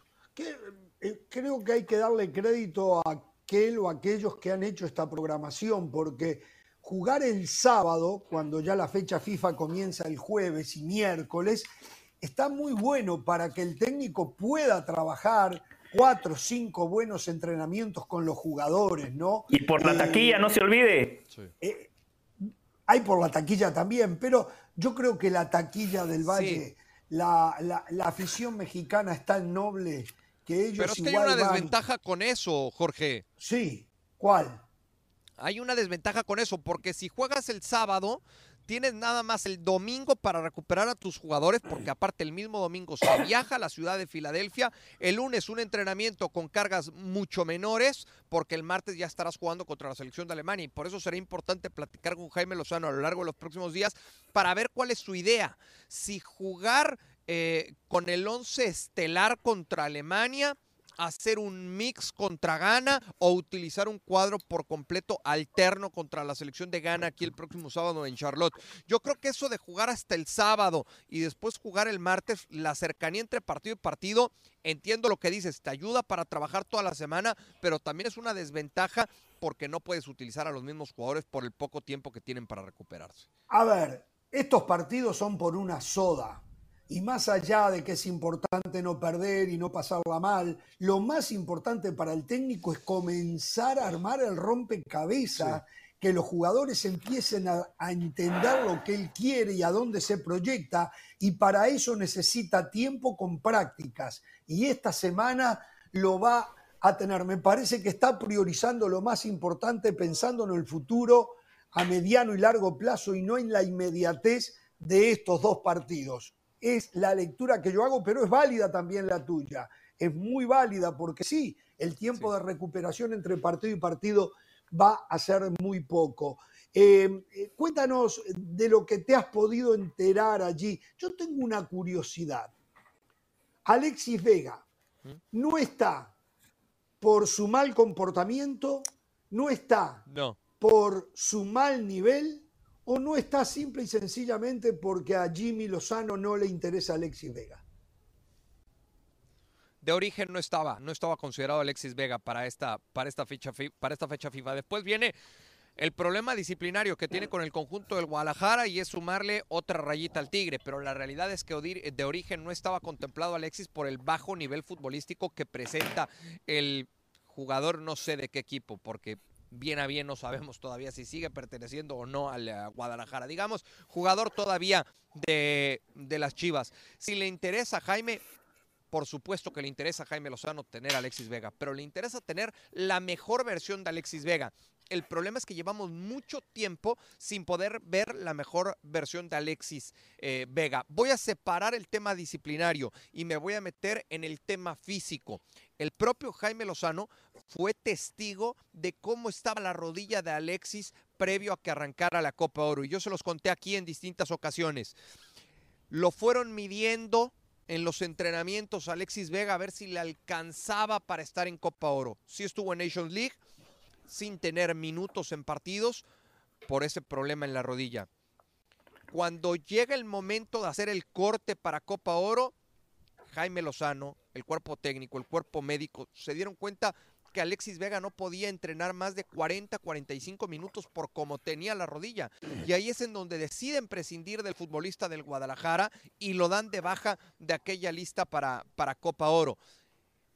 S1: Eh, creo que hay que darle crédito a aquel o aquellos que han hecho esta programación, porque jugar el sábado, cuando ya la fecha FIFA comienza el jueves y miércoles, está muy bueno para que el técnico pueda trabajar cuatro o cinco buenos entrenamientos con los jugadores, ¿no?
S4: Y por la taquilla, no se olvide.
S1: Eh, hay por la taquilla también, pero yo creo que la taquilla del Valle, la, afición mexicana es tan noble que ellos.
S7: Pero es que hay una desventaja con eso, Jorge.
S1: Sí, ¿cuál?
S7: Hay una desventaja con eso, porque si juegas el sábado, tienes nada más el domingo para recuperar a tus jugadores, porque aparte el mismo domingo se [CLEARS THROAT] viaja a la ciudad de Filadelfia. El lunes un entrenamiento con cargas mucho menores, porque el martes ya estarás jugando contra la selección de Alemania. Y por eso será importante platicar con Jaime Lozano a lo largo de los próximos días para ver cuál es su idea. Si jugar eh, con el 11 estelar contra Alemania hacer un mix contra Ghana o utilizar un cuadro por completo alterno contra la selección de Ghana aquí el próximo sábado en Charlotte. Yo creo que eso de jugar hasta el sábado y después jugar el martes, la cercanía entre partido y partido, entiendo lo que dices, te ayuda para trabajar toda la semana, pero también es una desventaja porque no puedes utilizar a los mismos jugadores por el poco tiempo que tienen para recuperarse.
S1: A ver, estos partidos son por una soda. Y más allá de que es importante no perder y no pasarla mal, lo más importante para el técnico es comenzar a armar el rompecabezas, que los jugadores empiecen a, a, entender lo que él quiere y a dónde se proyecta, y para eso necesita tiempo con prácticas. Y esta semana lo va a tener. Me parece que está priorizando lo más importante pensando en el futuro a mediano y largo plazo y no en la inmediatez de estos dos partidos es la lectura que yo hago, pero es válida también la tuya. Es muy válida porque sí, el tiempo de recuperación entre partido y partido va a ser muy poco. Eh, eh, cuéntanos de lo que te has podido enterar allí. Yo tengo una curiosidad. Alexis Vega ¿Mm? no está por su mal comportamiento, no está por su mal nivel, o no está simple y sencillamente porque a Jimmy Lozano no le interesa Alexis Vega?
S7: De origen no estaba, no estaba considerado Alexis Vega para esta, para esta fecha, para esta fecha FIFA. Después viene el problema disciplinario que tiene con el conjunto del Guadalajara y es sumarle otra rayita al Tigre, pero la realidad es que de origen no estaba contemplado Alexis por el bajo nivel futbolístico que presenta el jugador no sé de qué equipo, porque bien a bien no sabemos todavía si sigue perteneciendo o no al eh, Guadalajara. Digamos, jugador todavía de, de las Chivas. Si le interesa a Jaime, por supuesto que le interesa a Jaime Lozano tener a Alexis Vega, pero le interesa tener la mejor versión de Alexis Vega. El problema es que llevamos mucho tiempo sin poder ver la mejor versión de Alexis eh, Vega. Voy a separar el tema disciplinario y me voy a meter en el tema físico. El propio Jaime Lozano fue testigo de cómo estaba la rodilla de Alexis previo a que arrancara la Copa Oro. Y yo se los conté aquí en distintas ocasiones. Lo fueron midiendo en los entrenamientos Alexis Vega a ver si le alcanzaba para estar en Copa Oro. Sí estuvo en Nations League sin tener minutos en partidos por ese problema en la rodilla. Cuando llega el momento de hacer el corte para Copa Oro, Jaime Lozano, el cuerpo técnico, el cuerpo médico, se dieron cuenta que Alexis Vega no podía entrenar más de 40, 45 minutos por cómo tenía la rodilla. Y ahí es en donde deciden prescindir del futbolista del Guadalajara y lo dan de baja de aquella lista para, para Copa Oro.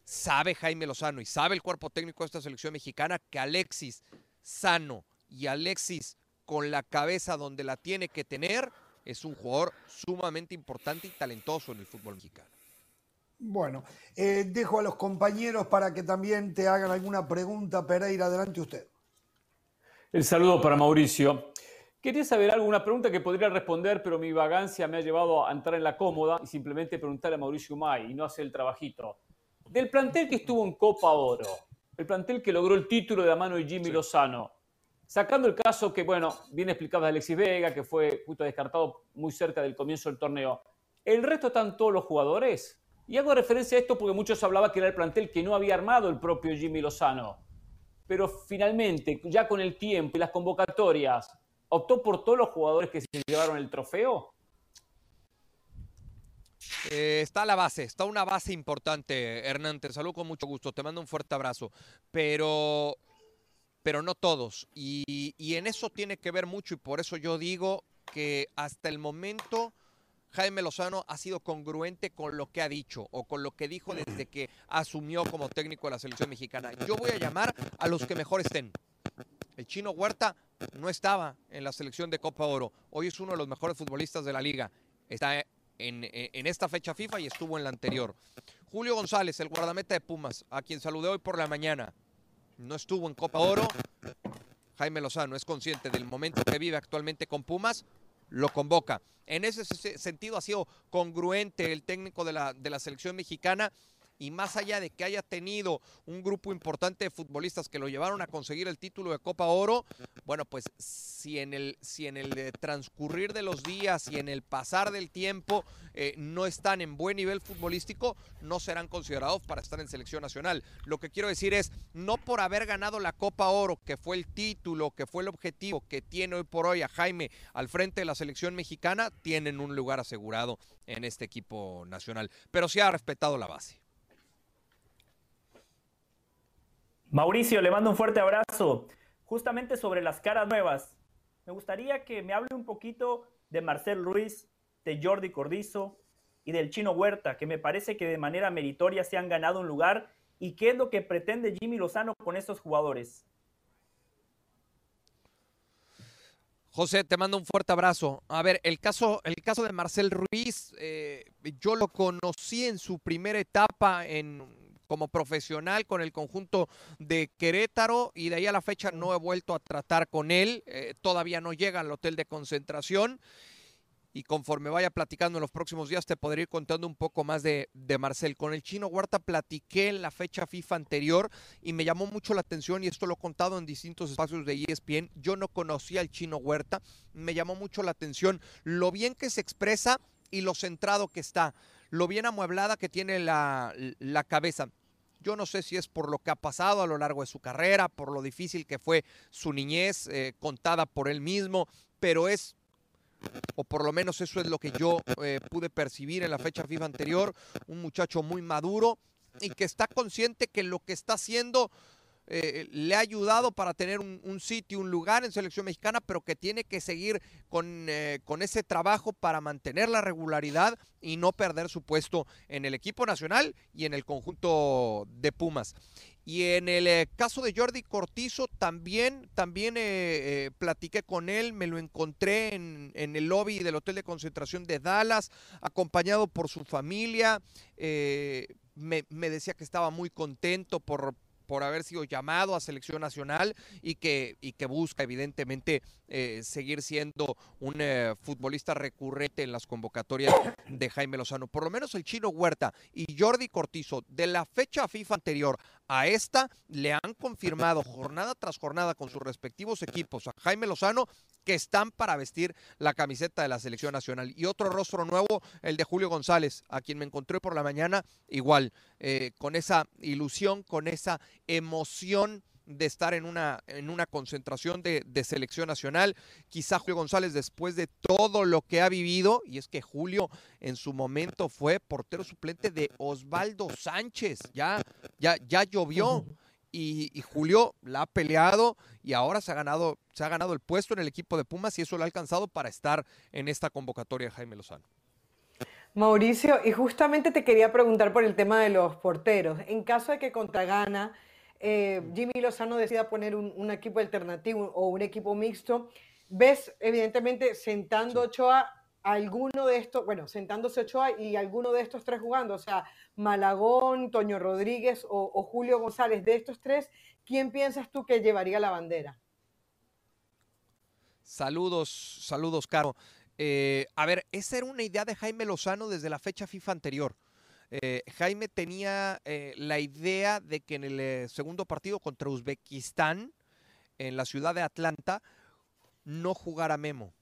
S7: Sabe Jaime Lozano y sabe el cuerpo técnico de esta selección mexicana que Alexis sano y Alexis con la cabeza donde la tiene que tener es un jugador sumamente importante y talentoso en el fútbol mexicano.
S1: Bueno, eh, dejo a los compañeros para que también te hagan alguna pregunta. Pereira, adelante usted.
S2: El saludo para Mauricio. Quería saber alguna pregunta que podría responder, pero mi vagancia me ha llevado a entrar en la cómoda y simplemente preguntarle a Mauricio May y no hacer el trabajito. Del plantel que estuvo en Copa Oro, el plantel que logró el título de la mano de Jimmy Lozano, sacando el caso que, bueno, viene explicado de Alexis Vega, que fue justo descartado muy cerca del comienzo del torneo, ¿el resto están todos los jugadores? Y hago referencia a esto porque muchos hablaban que era el plantel que no había armado el propio Jimmy Lozano. Pero finalmente, ya con el tiempo y las convocatorias, ¿optó por todos los jugadores que se llevaron el trofeo?
S7: Eh, está la base, está una base importante, Hernán. Te saludo con mucho gusto, te mando un fuerte abrazo. Pero, pero no todos. Y, y en eso tiene que ver mucho y por eso yo digo que hasta el momento Jaime Lozano ha sido congruente con lo que ha dicho o con lo que dijo desde que asumió como técnico de la selección mexicana. Yo voy a llamar a los que mejor estén. El chino Huerta no estaba en la selección de Copa Oro. Hoy es uno de los mejores futbolistas de la liga. Está en, esta fecha FIFA y estuvo en la anterior. Julio González, el guardameta de Pumas, a quien saludé hoy por la mañana, no estuvo en Copa Oro. Jaime Lozano es consciente del momento que vive actualmente con Pumas, lo convoca. En ese sentido ha sido congruente el técnico de la, de la selección mexicana y más allá de que haya tenido un grupo importante de futbolistas que lo llevaron a conseguir el título de Copa Oro, bueno, pues si en el, transcurrir de los días y en el pasar del tiempo eh, no están en buen nivel futbolístico, no serán considerados para estar en selección nacional. Lo que quiero decir es, no por haber ganado la Copa Oro, que fue el título, que fue el objetivo que tiene hoy por hoy a Jaime al frente de la selección mexicana, tienen un lugar asegurado en este equipo nacional. Pero sí ha respetado la base.
S4: Mauricio, le mando un fuerte abrazo. Justamente sobre las caras nuevas, me gustaría que me hable un poquito de Marcel Ruiz, de Jordi Cordizo y del Chino Huerta, que me parece que de manera meritoria se han ganado un lugar. ¿Y qué es lo que pretende Jimmy Lozano con estos jugadores?
S7: José, te mando un fuerte abrazo. A ver, el caso, el caso de Marcel Ruiz, eh, yo lo conocí en su primera etapa en como profesional con el conjunto de Querétaro y de ahí a la fecha no he vuelto a tratar con él, eh, todavía no llega al hotel de concentración y conforme vaya platicando en los próximos días te podré ir contando un poco más de, de, Marcel. Con el chino Huerta platiqué en la fecha FIFA anterior y me llamó mucho la atención y esto lo he contado en distintos espacios de ESPN. Yo no conocía al chino Huerta, me llamó mucho la atención lo bien que se expresa y lo centrado que está lo bien amueblada que tiene la, cabeza. Yo no sé si es por lo que ha pasado a lo largo de su carrera, por lo difícil que fue su niñez eh, contada por él mismo, pero es, o por lo menos eso es lo que yo eh, pude percibir en la fecha FIFA anterior, un muchacho muy maduro y que está consciente que lo que está haciendo eh, le ha ayudado para tener un, sitio, un lugar en selección mexicana, pero que tiene que seguir con, eh, con ese trabajo para mantener la regularidad y no perder su puesto en el equipo nacional y en el conjunto de Pumas. Y en el eh, caso de Jordi Cortizo, también, también platiqué con él, me lo encontré en, en, el lobby del Hotel de Concentración de Dallas, acompañado por su familia. Me, me, decía que estaba muy contento por, por haber sido llamado a selección nacional y que, y que busca evidentemente eh, seguir siendo un eh, futbolista recurrente en las convocatorias de Jaime Lozano. Por lo menos el chino Huerta y Jordi Cortizo, de la fecha FIFA anterior a esta, le han confirmado jornada tras jornada con sus respectivos equipos a Jaime Lozano que están para vestir la camiseta de la selección nacional. Y otro rostro nuevo, el de Julio González, a quien me encontré por la mañana, igual, eh, con esa ilusión, con esa emoción de estar en una, en una concentración de, de, selección nacional. Quizá Julio González, después de todo lo que ha vivido, y es que Julio en su momento fue portero suplente de Osvaldo Sánchez, ya, ya, ya llovió y, Julio la ha peleado y ahora se ha ganado, se ha ganado el puesto en el equipo de Pumas y eso lo ha alcanzado para estar en esta convocatoria Jaime Lozano.
S3: Mauricio, y justamente te quería preguntar por el tema de los porteros. En caso de que contra Gana eh, Jimmy Lozano decida poner un, equipo alternativo o un equipo mixto, ves evidentemente sentando Ochoa alguno de estos, bueno, sentándose Ochoa y alguno de estos tres jugando, o sea, Malagón, Toño Rodríguez o, Julio González, de estos tres, ¿quién piensas tú que llevaría la bandera?
S7: Saludos, saludos, Caro. Eh, a ver, esa era una idea de Jaime Lozano desde la fecha FIFA anterior. Eh, Jaime tenía eh, la idea de que en el segundo partido contra Uzbekistán, en la ciudad de Atlanta, no jugara Memo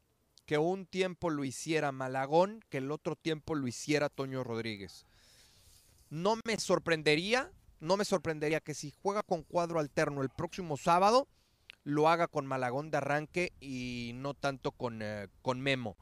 S7: que un tiempo lo hiciera Malagón, que el otro tiempo lo hiciera Toño Rodríguez. No me sorprendería, no me sorprendería que si juega con cuadro alterno el próximo sábado, lo haga con Malagón de arranque y no tanto con, eh, con Memo.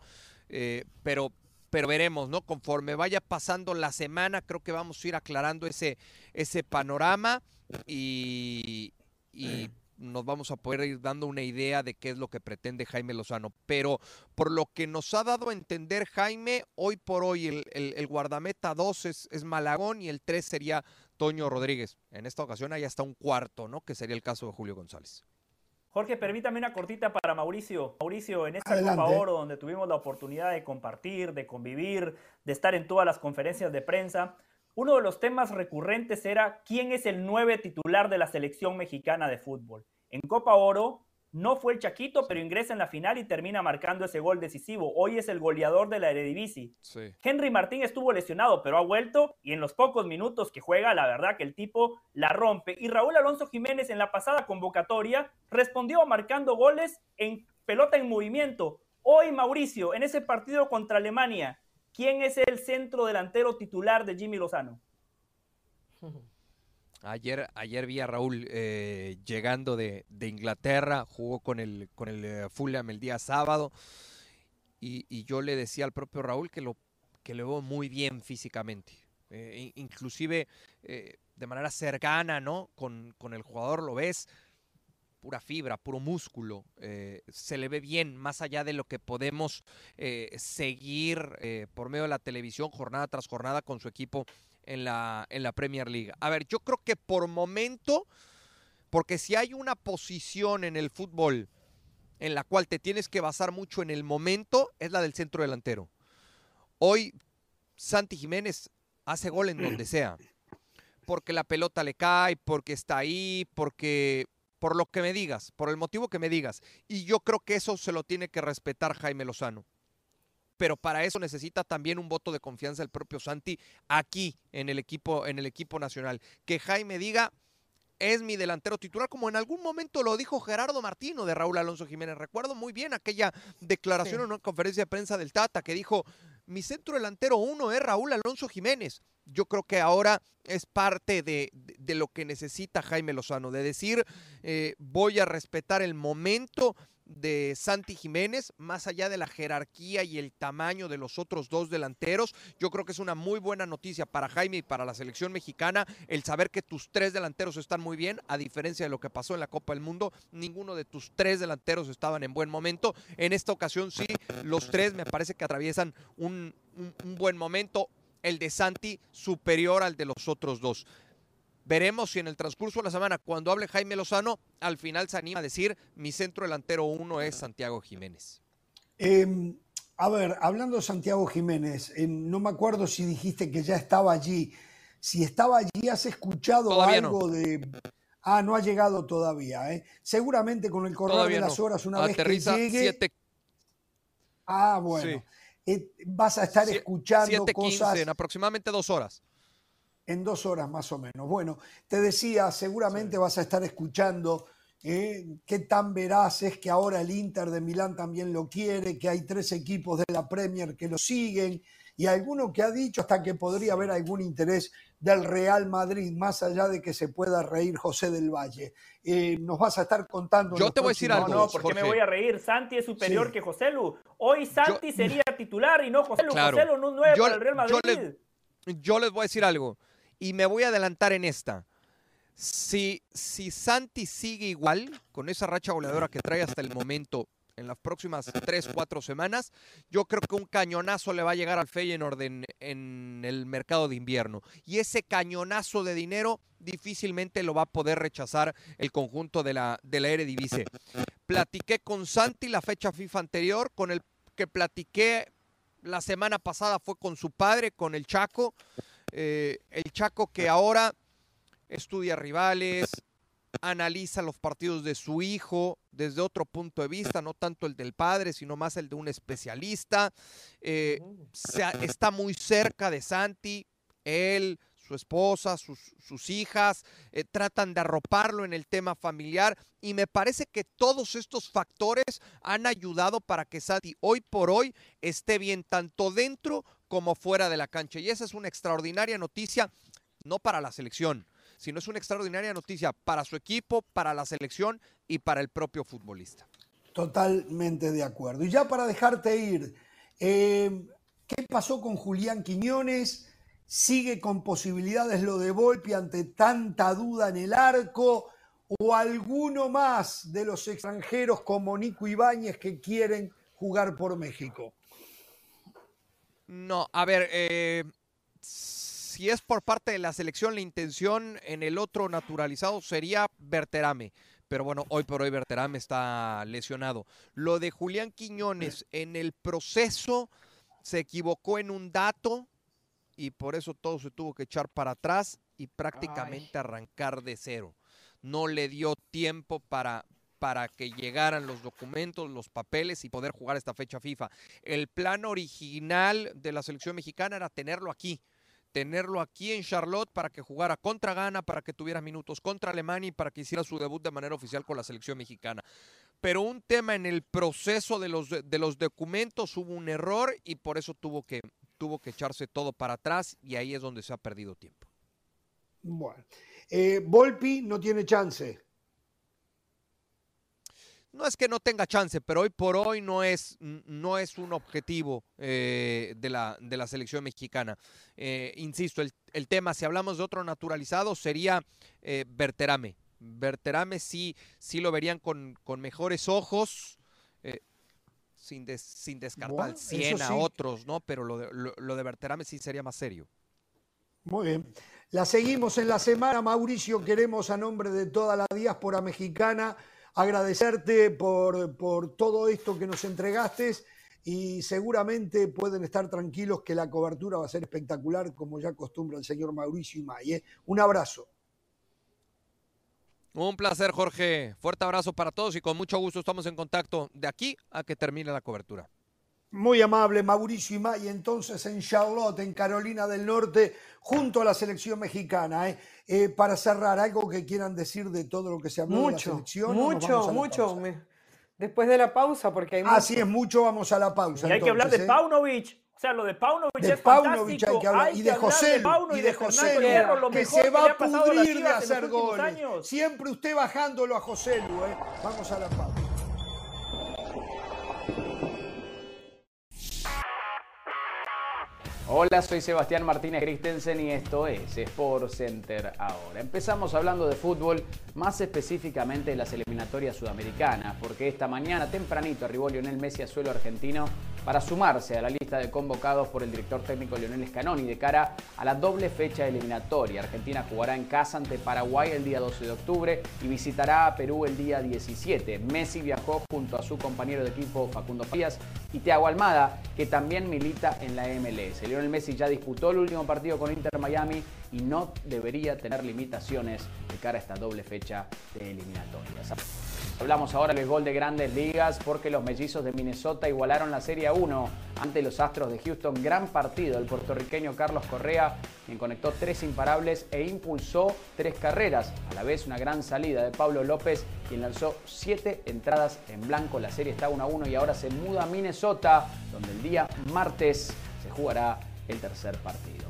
S7: Eh, pero, pero veremos, ¿no? Conforme vaya pasando la semana, creo que vamos a ir aclarando ese, ese panorama y, y nos vamos a poder ir dando una idea de qué es lo que pretende Jaime Lozano. Pero por lo que nos ha dado a entender Jaime, hoy por hoy el, guardameta 2 es, es, Malagón y el 3 sería Toño Rodríguez. En esta ocasión hay hasta un cuarto, ¿no? Que sería el caso de Julio González.
S4: Jorge, permítame una cortita para Mauricio. Mauricio, en este Copa Oro, donde tuvimos la oportunidad de compartir, de convivir, de estar en todas las conferencias de prensa, uno de los temas recurrentes era quién es el nueve titular de la selección mexicana de fútbol. En Copa Oro no fue el Chaquito, pero ingresa en la final y termina marcando ese gol decisivo. Hoy es el goleador de la Eredivisie. Henry Martín estuvo lesionado, pero ha vuelto y en los pocos minutos que juega, la verdad que el tipo la rompe. Y Raúl Alonso Jiménez en la pasada convocatoria respondió marcando goles en pelota en movimiento. Hoy Mauricio, en ese partido contra Alemania, ¿Quién es el centro delantero titular de Jimmy Lozano? [LAUGHS]
S7: Ayer, ayer vi a Raúl eh, llegando de, Inglaterra, jugó con el, con el eh, Fulham el día sábado y, yo le decía al propio Raúl que lo, que lo veo muy bien físicamente. Eh, inclusive de manera cercana, ¿no? Con, con el jugador lo ves pura fibra, puro músculo. Se le ve bien, más allá de lo que podemos seguir por medio de la televisión jornada tras jornada con su equipo en la, en la Premier League. A ver, yo creo que por momento, porque si hay una posición en el fútbol en la cual te tienes que basar mucho en el momento, es la del centro delantero. Hoy Santi Jiménez hace gol en donde sea. Porque la pelota le cae, porque está ahí, porque por lo que me digas, por el motivo que me digas. Y yo creo que eso se lo tiene que respetar Jaime Lozano. Pero para eso necesita también un voto de confianza el propio Santi aquí en el equipo, en el equipo nacional. Que Jaime diga, es mi delantero titular, como en algún momento lo dijo Gerardo Martino de Raúl Alonso Jiménez. Recuerdo muy bien aquella declaración en una conferencia de prensa del Tata que dijo, mi centro delantero uno es Raúl Alonso Jiménez yo creo que ahora es parte de, lo que necesita Jaime Lozano, de decir, eh, voy a respetar el momento de Santi Jiménez, más allá de la jerarquía y el tamaño de los otros dos delanteros. Yo creo que es una muy buena noticia para Jaime y para la selección mexicana el saber que tus tres delanteros están muy bien, a diferencia de lo que pasó en la Copa del Mundo. Ninguno de tus tres delanteros estaban en buen momento. En esta ocasión sí, los tres me parece que atraviesan un, un buen momento. El de Santi superior al de los otros dos. Veremos si en el transcurso de la semana, cuando hable Jaime Lozano, al final se anima a decir mi centro delantero uno es Santiago Jiménez.
S1: Em, a ver, hablando de Santiago Jiménez, no me acuerdo si dijiste que ya estaba allí. Si estaba allí, ¿has escuchado algo de... Ah, no ha llegado todavía. ¿eh? Seguramente con el correr de las horas, una vez que llegue... Ah, bueno. Eh, vas a estar escuchando cosas...
S7: en aproximadamente dos horas
S1: en dos horas más o menos. Bueno, te decía, seguramente vas a estar escuchando eh, qué tan veraz es que ahora el Inter de Milán también lo quiere, que hay tres equipos de la Premier que lo siguen y alguno que ha dicho hasta que podría haber algún interés del Real Madrid, más allá de que se pueda reír José del Valle. Eh, nos vas a estar contando.
S7: Yo te voy a decir algo.
S4: No, ¿por qué me voy a reír? Santi es superior que José Lu. Hoy Santi sería titular y no José Lu. José Lu no es nueve para el Real Madrid.
S7: yo les voy a decir algo y me voy a adelantar en esta. Si, si Santi sigue igual, con esa racha goleadora que trae hasta el momento, en las próximas tres, cuatro semanas, yo creo que un cañonazo le va a llegar al Feyenoord en, en el mercado de invierno. Y ese cañonazo de dinero difícilmente lo va a poder rechazar el conjunto de la, de Eredivisie. Platiqué con Santi la fecha FIFA anterior, con el que platiqué la semana pasada fue con su padre, con el Chaco. Eh, el Chaco que ahora estudia rivales, analiza los partidos de su hijo desde otro punto de vista, no tanto el del padre, sino más el de un especialista. Eh, está muy cerca de Santi, él, su esposa, sus, hijas, eh, tratan de arroparlo en el tema familiar y me parece que todos estos factores han ayudado para que Santi hoy por hoy esté bien tanto dentro como fuera de la cancha. Y esa es una extraordinaria noticia, no para la selección, sino es una extraordinaria noticia para su equipo, para la selección y para el propio futbolista.
S1: Totalmente de acuerdo. Y ya para dejarte ir, eh, ¿qué pasó con Julián Quiñones? ¿Sigue con posibilidades lo de Volpi ante tanta duda en el arco? ¿O alguno más de los extranjeros como Nico Ibáñez que quieren jugar por México?
S7: No, a ver, eh, si es por parte de la selección, la intención en el otro naturalizado sería Berterame. Pero bueno, hoy por hoy Berterame está lesionado. Lo de Julián Quiñones en el proceso se equivocó en un dato y por eso todo se tuvo que echar para atrás y prácticamente arrancar de cero. No le dio tiempo para, para que llegaran los documentos, los papeles y poder jugar esta fecha FIFA. El plan original de la selección mexicana era tenerlo aquí, tenerlo aquí en Charlotte para que jugara contra Ghana, para que tuviera minutos contra Alemania y para que hiciera su debut de manera oficial con la selección mexicana. Pero un tema en el proceso de los, de los documentos hubo un error y por eso tuvo que, tuvo que echarse todo para atrás y ahí es donde se ha perdido tiempo.
S1: Bueno, eh, Volpi no tiene chance
S7: no es que no tenga chance, pero hoy por hoy no es, no es un objetivo eh, de, la, de, la, selección mexicana. Eh, insisto, el, tema, si hablamos de otro naturalizado, sería eh, Berterame. Berterame sí, sí lo verían con, con mejores ojos, sin, sin descartar 100 a otros, ¿no? Pero lo de, lo de Berterame sí sería más serio.
S1: Muy bien. La seguimos en la semana, Mauricio. Queremos a nombre de toda la diáspora mexicana agradecerte por, por todo esto que nos entregaste y seguramente pueden estar tranquilos que la cobertura va a ser espectacular, como ya acostumbra el señor Mauricio y ¿eh? Un abrazo.
S7: Un placer, Jorge. Fuerte abrazo para todos y con mucho gusto estamos en contacto de aquí a que termine la cobertura.
S1: Muy amable, Mauricio Imay, entonces en Charlotte, en Carolina del Norte, junto a la selección mexicana. ¿eh? Eh, para cerrar, algo que quieran decir de todo lo que se habló
S3: mucho,
S1: de la selección.
S3: Mucho, mucho. Después de la pausa, porque hay
S1: Así es, mucho, vamos a la pausa.
S4: Y hay que hablar de ¿eh? Paunovic. O sea, lo de Paunovic es Paunovic
S1: hay que hablar. y de José, y de José, que se va a pudrir de hacer goles. Siempre usted bajándolo a José Lu, ¿eh? Vamos a la pausa.
S5: Hola, soy Sebastián Martínez Christensen y esto es Sport Center ahora. Empezamos hablando de fútbol, más específicamente de las eliminatorias sudamericanas, porque esta mañana tempranito arribó Lionel Messi a suelo argentino para sumarse a la lista de convocados por el director técnico Lionel Scaloni de cara a la doble fecha eliminatoria. Argentina jugará en casa ante Paraguay el día 12 de octubre y visitará a Perú el día 17. Messi viajó junto a su compañero de equipo Facundo Frías y Thiago Almada, que también milita en la MLS. Lionel Messi ya disputó el último partido con Inter Miami y no debería tener limitaciones de cara a esta doble fecha de eliminatorias. Hablamos ahora del gol de grandes ligas porque los mellizos de Minnesota igualaron la Serie 1 ante los Astros de Houston. Gran partido el puertorriqueño Carlos Correa, quien conectó tres imparables e impulsó tres carreras. A la vez una gran salida de Pablo López, quien lanzó siete entradas en blanco. La serie está 1 a 1 y ahora se muda a Minnesota, donde el día martes se jugará el tercer partido.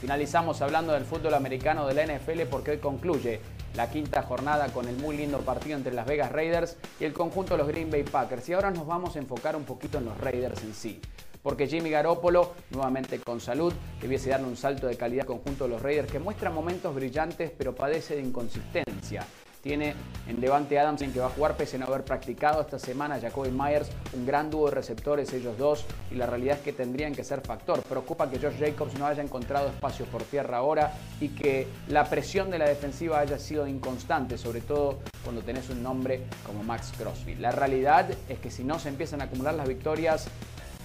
S5: Finalizamos hablando del fútbol americano de la NFL porque hoy concluye la quinta jornada con el muy lindo partido entre Las Vegas Raiders y el conjunto de los Green Bay Packers. Y ahora nos vamos a enfocar un poquito en los Raiders en sí. Porque Jimmy Garoppolo, nuevamente con salud, debiese darle un salto de calidad al conjunto de los Raiders que muestra momentos brillantes pero padece de inconsistencia. Tiene en Levante Adams en que va a jugar pese a no haber practicado esta semana Jacoby Myers, un gran dúo de receptores ellos dos y la realidad es que tendrían que ser factor. Preocupa que Josh Jacobs no haya encontrado espacio por tierra ahora y que la presión de la defensiva haya sido inconstante, sobre todo cuando tenés un nombre como Max Crosby. La realidad es que si no se empiezan a acumular las victorias,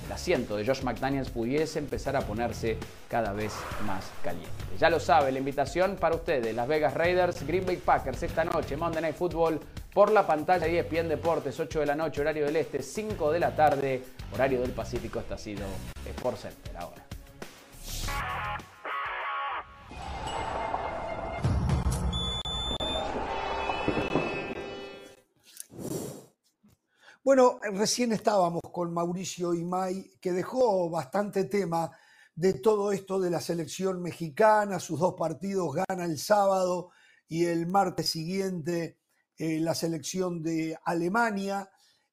S5: el asiento de Josh McDaniels pudiese empezar a ponerse cada vez más caliente. Ya lo sabe, la invitación para ustedes, Las Vegas Raiders, Green Bay Packers esta noche, Monday Night Football por la pantalla de ESPN Deportes, 8 de la noche, horario del Este, 5 de la tarde, horario del Pacífico, está ha sido Sport Center ahora.
S1: Bueno, recién estábamos con Mauricio Imay, que dejó bastante tema de todo esto de la selección mexicana, sus dos partidos gana el sábado y el martes siguiente eh, la selección de Alemania.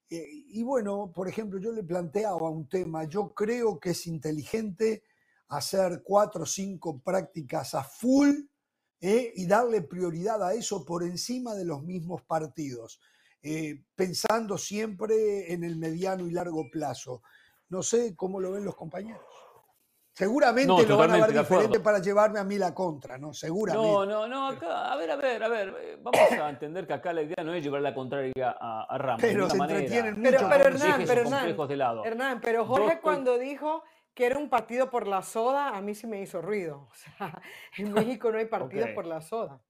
S1: Eh, y bueno, por ejemplo, yo le planteaba un tema, yo creo que es inteligente hacer cuatro o cinco prácticas a full eh, y darle prioridad a eso por encima de los mismos partidos. Eh, pensando siempre en el mediano y largo plazo. No sé cómo lo ven los compañeros. Seguramente lo van a ver diferente para llevarme a mí la contra, ¿no? Seguramente.
S2: No, no, no, acá, a ver, a ver, a ver, eh, vamos a entender que acá la idea no es llevar la contraria a, Ramos.
S1: Pero se entretienen mucho.
S3: Pero, pero Hernán, pero Hernán, Hernán, pero Jorge cuando dijo que era un partido por la soda, a mí sí me hizo ruido. [LAUGHS] O sea, en México no hay partidos por la soda.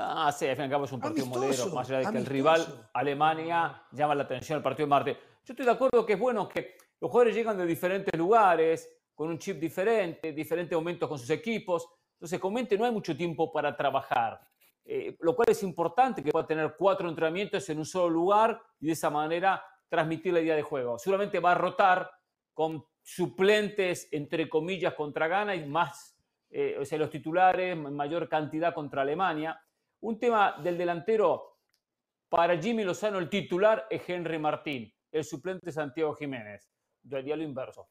S2: Ah, sí, al fin y al cabo es un partido modelo, más allá de que el rival, Alemania, llama la atención el partido de Marte. Yo estoy de acuerdo que es bueno que los jugadores llegan de diferentes lugares, con un chip diferente, diferentes momentos con sus equipos. Entonces, comente, no hay mucho tiempo para trabajar. Eh, lo cual es importante que pueda tener cuatro entrenamientos en un solo lugar y de esa manera transmitir la idea de juego. Seguramente va a rotar con suplentes, entre comillas, contra Ghana y más, eh, o sea, los titulares, mayor cantidad contra Alemania. Un tema del delantero, para Jimmy Lozano el titular es Henry Martín, el suplente Santiago Jiménez. Yo haría lo inverso.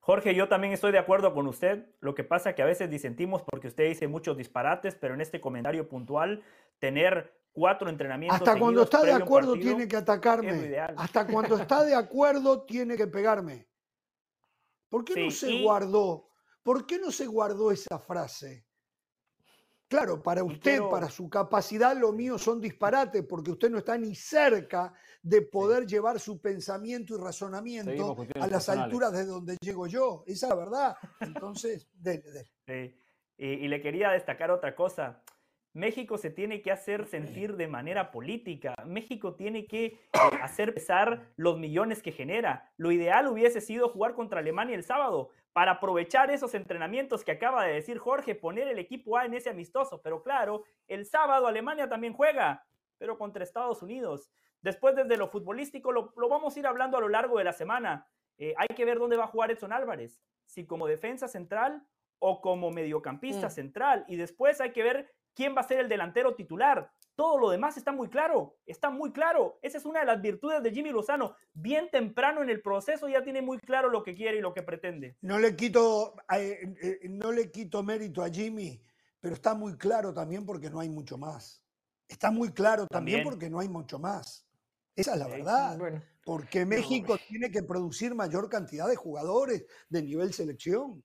S4: Jorge, yo también estoy de acuerdo con usted. Lo que pasa es que a veces disentimos porque usted dice muchos disparates, pero en este comentario puntual, tener cuatro entrenamientos.
S1: Hasta cuando está de acuerdo tiene que atacarme. Hasta cuando está de acuerdo tiene que pegarme. ¿Por qué no se guardó? ¿Por qué no se guardó esa frase? Claro, para usted, para su capacidad, lo mío son disparates, porque usted no está ni cerca de poder llevar su pensamiento y razonamiento a las alturas de donde llego yo. Esa es la verdad. Entonces, dele,
S4: dele. y, le quería destacar otra cosa. México se tiene que hacer sentir de manera política. México tiene que eh, hacer pesar los millones que genera. Lo ideal hubiese sido jugar contra Alemania el sábado para aprovechar esos entrenamientos que acaba de decir Jorge, poner el equipo A en ese amistoso. Pero claro, el sábado Alemania también juega, pero contra Estados Unidos. Después desde lo futbolístico lo, vamos a ir hablando a lo largo de la semana. Eh, hay que ver dónde va a jugar Edson Álvarez, si como defensa central o como mediocampista mm. central. Y después hay que ver quién va a ser el delantero titular. Todo lo demás está muy claro, está muy claro. Esa es una de las virtudes de Jimmy Lozano. Bien temprano en el proceso ya tiene muy claro lo que quiere y lo que pretende.
S1: No le quito, eh, eh, no le quito mérito a Jimmy, pero está muy claro también porque no hay mucho más. Está muy claro también, porque no hay mucho más. Esa es la verdad. Porque México tiene que producir mayor cantidad de jugadores de nivel selección.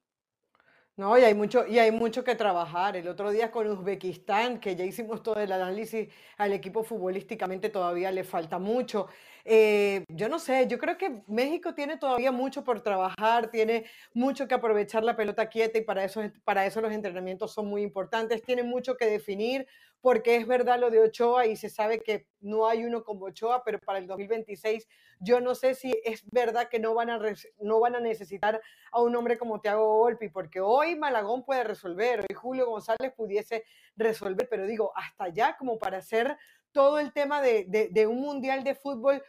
S3: No, y hay mucho, y hay mucho que trabajar. El otro día con Uzbekistán, que ya hicimos todo el análisis al equipo futbolísticamente, todavía le falta mucho. Eh, yo no sé, yo creo que México tiene todavía mucho por trabajar, tiene mucho que aprovechar la pelota quieta y para eso, para eso los entrenamientos son muy importantes, tiene mucho que definir porque es verdad lo de Ochoa y se sabe que no hay uno como Ochoa, pero para el 2026 yo no sé si es verdad que no van a, no van a necesitar a un hombre como Thiago Volpi, porque hoy Malagón puede resolver, hoy Julio González pudiese resolver, pero digo, hasta allá como para hacer todo el tema de, de, un mundial de fútbol,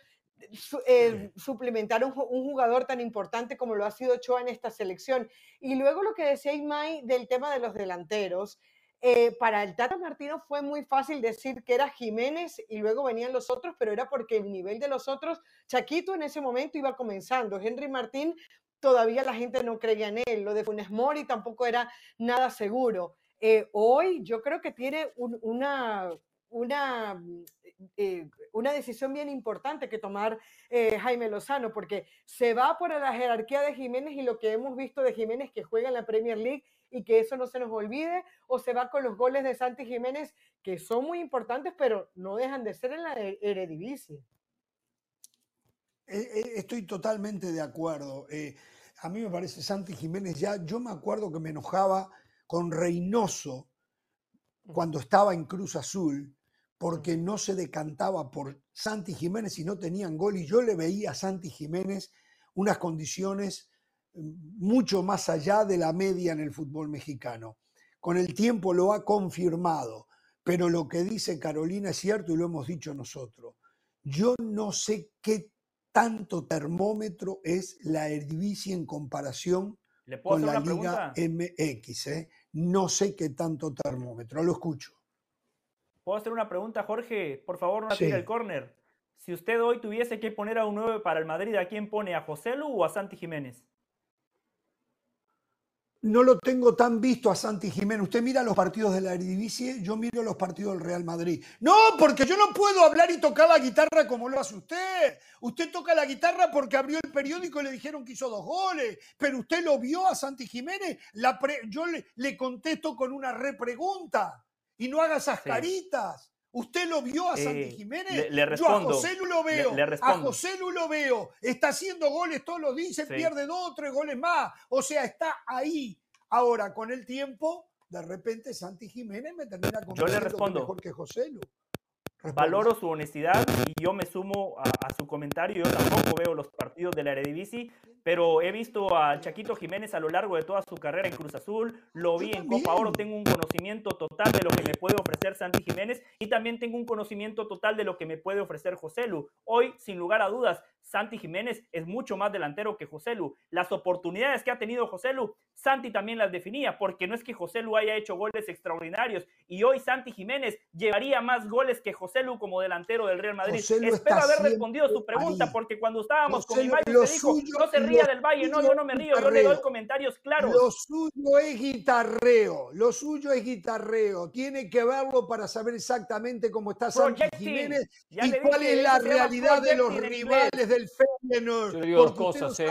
S3: eh, suplementar un, un, jugador tan importante como lo ha sido Ochoa en esta selección. Y luego lo que decía Imai del tema de los delanteros, eh, para el Tata Martino fue muy fácil decir que era Jiménez y luego venían los otros, pero era porque el nivel de los otros, Chaquito en ese momento iba comenzando. Henry Martín todavía la gente no creía en él. Lo de Funes Mori tampoco era nada seguro. Eh, hoy yo creo que tiene una, una, eh, una decisión bien importante que tomar Jaime Lozano, porque se va por la jerarquía de Jiménez y lo que hemos visto de Jiménez que juega en la Premier League y que eso no se nos olvide, o se va con los goles de Santi Jiménez, que son muy importantes, pero no dejan de ser en la Eredivisie.
S1: E, e, estoy totalmente de acuerdo. Eh, a mí me parece Santi Jiménez ya, yo me acuerdo que me enojaba con Reynoso cuando estaba en Cruz Azul, porque no se decantaba por Santi Jiménez y no tenían gol, y yo le veía a Santi Jiménez unas condiciones mucho más allá de la media en el fútbol mexicano. Con el tiempo lo ha confirmado, pero lo que dice Carolina es cierto y lo hemos dicho nosotros. Yo no sé qué tanto termómetro es la Eredivisie en comparación con la Liga MX. ¿eh? No sé qué tanto termómetro, lo escucho.
S4: ¿Puedo hacer una pregunta, Jorge? Por favor, no tire el córner. Si usted hoy tuviese que poner a un 9 para el Madrid, ¿a quién pone? ¿A José Lu o a Santi Jiménez?
S1: No lo tengo tan visto a Santi Jiménez. Usted mira los partidos de la Eredivisie, yo miro los partidos del Real Madrid. No, porque yo no puedo hablar y tocar la guitarra como lo hace usted. Usted toca la guitarra porque abrió el periódico y le dijeron que hizo dos goles. Pero usted lo vio a Santi Jiménez. yo le, contesto con una repregunta. Y no haga esas caritas. ¿Usted lo vio a Santi eh, Jiménez?
S4: Le, respondo,
S1: Yo a José Lu lo veo. a José Lu lo veo. Está haciendo goles todos los días, pierde dos o tres goles más. O sea, está ahí. Ahora, con el tiempo, de repente Santi Jiménez me termina
S4: Yo le respondo.
S1: mejor que José Lu.
S4: Valoro su honestidad y yo me sumo a, a, su comentario. Yo tampoco veo los partidos de la Eredivisie, pero he visto a Chaquito Jiménez a lo largo de toda su carrera en Cruz Azul. Lo vi en Copa Oro. Tengo un conocimiento total de lo que me puede ofrecer Santi Jiménez y también tengo un conocimiento total de lo que me puede ofrecer José Lu. Hoy, sin lugar a dudas, Santi Jiménez es mucho más delantero que José Lu. Las oportunidades que ha tenido José Lu, Santi también las definía, porque no es que José Lu haya hecho goles extraordinarios y hoy Santi Jiménez llevaría más goles que José Lu como delantero del Real Madrid. Espero haber respondido su pregunta, porque cuando estábamos con mi se dijo, no se ría del Valle, no, yo no me río, yo le doy comentarios claros.
S1: Lo suyo es guitarreo, lo suyo es guitarreo. Tiene que verlo para saber exactamente cómo está Santi Jiménez y cuál es la realidad de los rivales del Feyenoord.
S2: cosas, eh.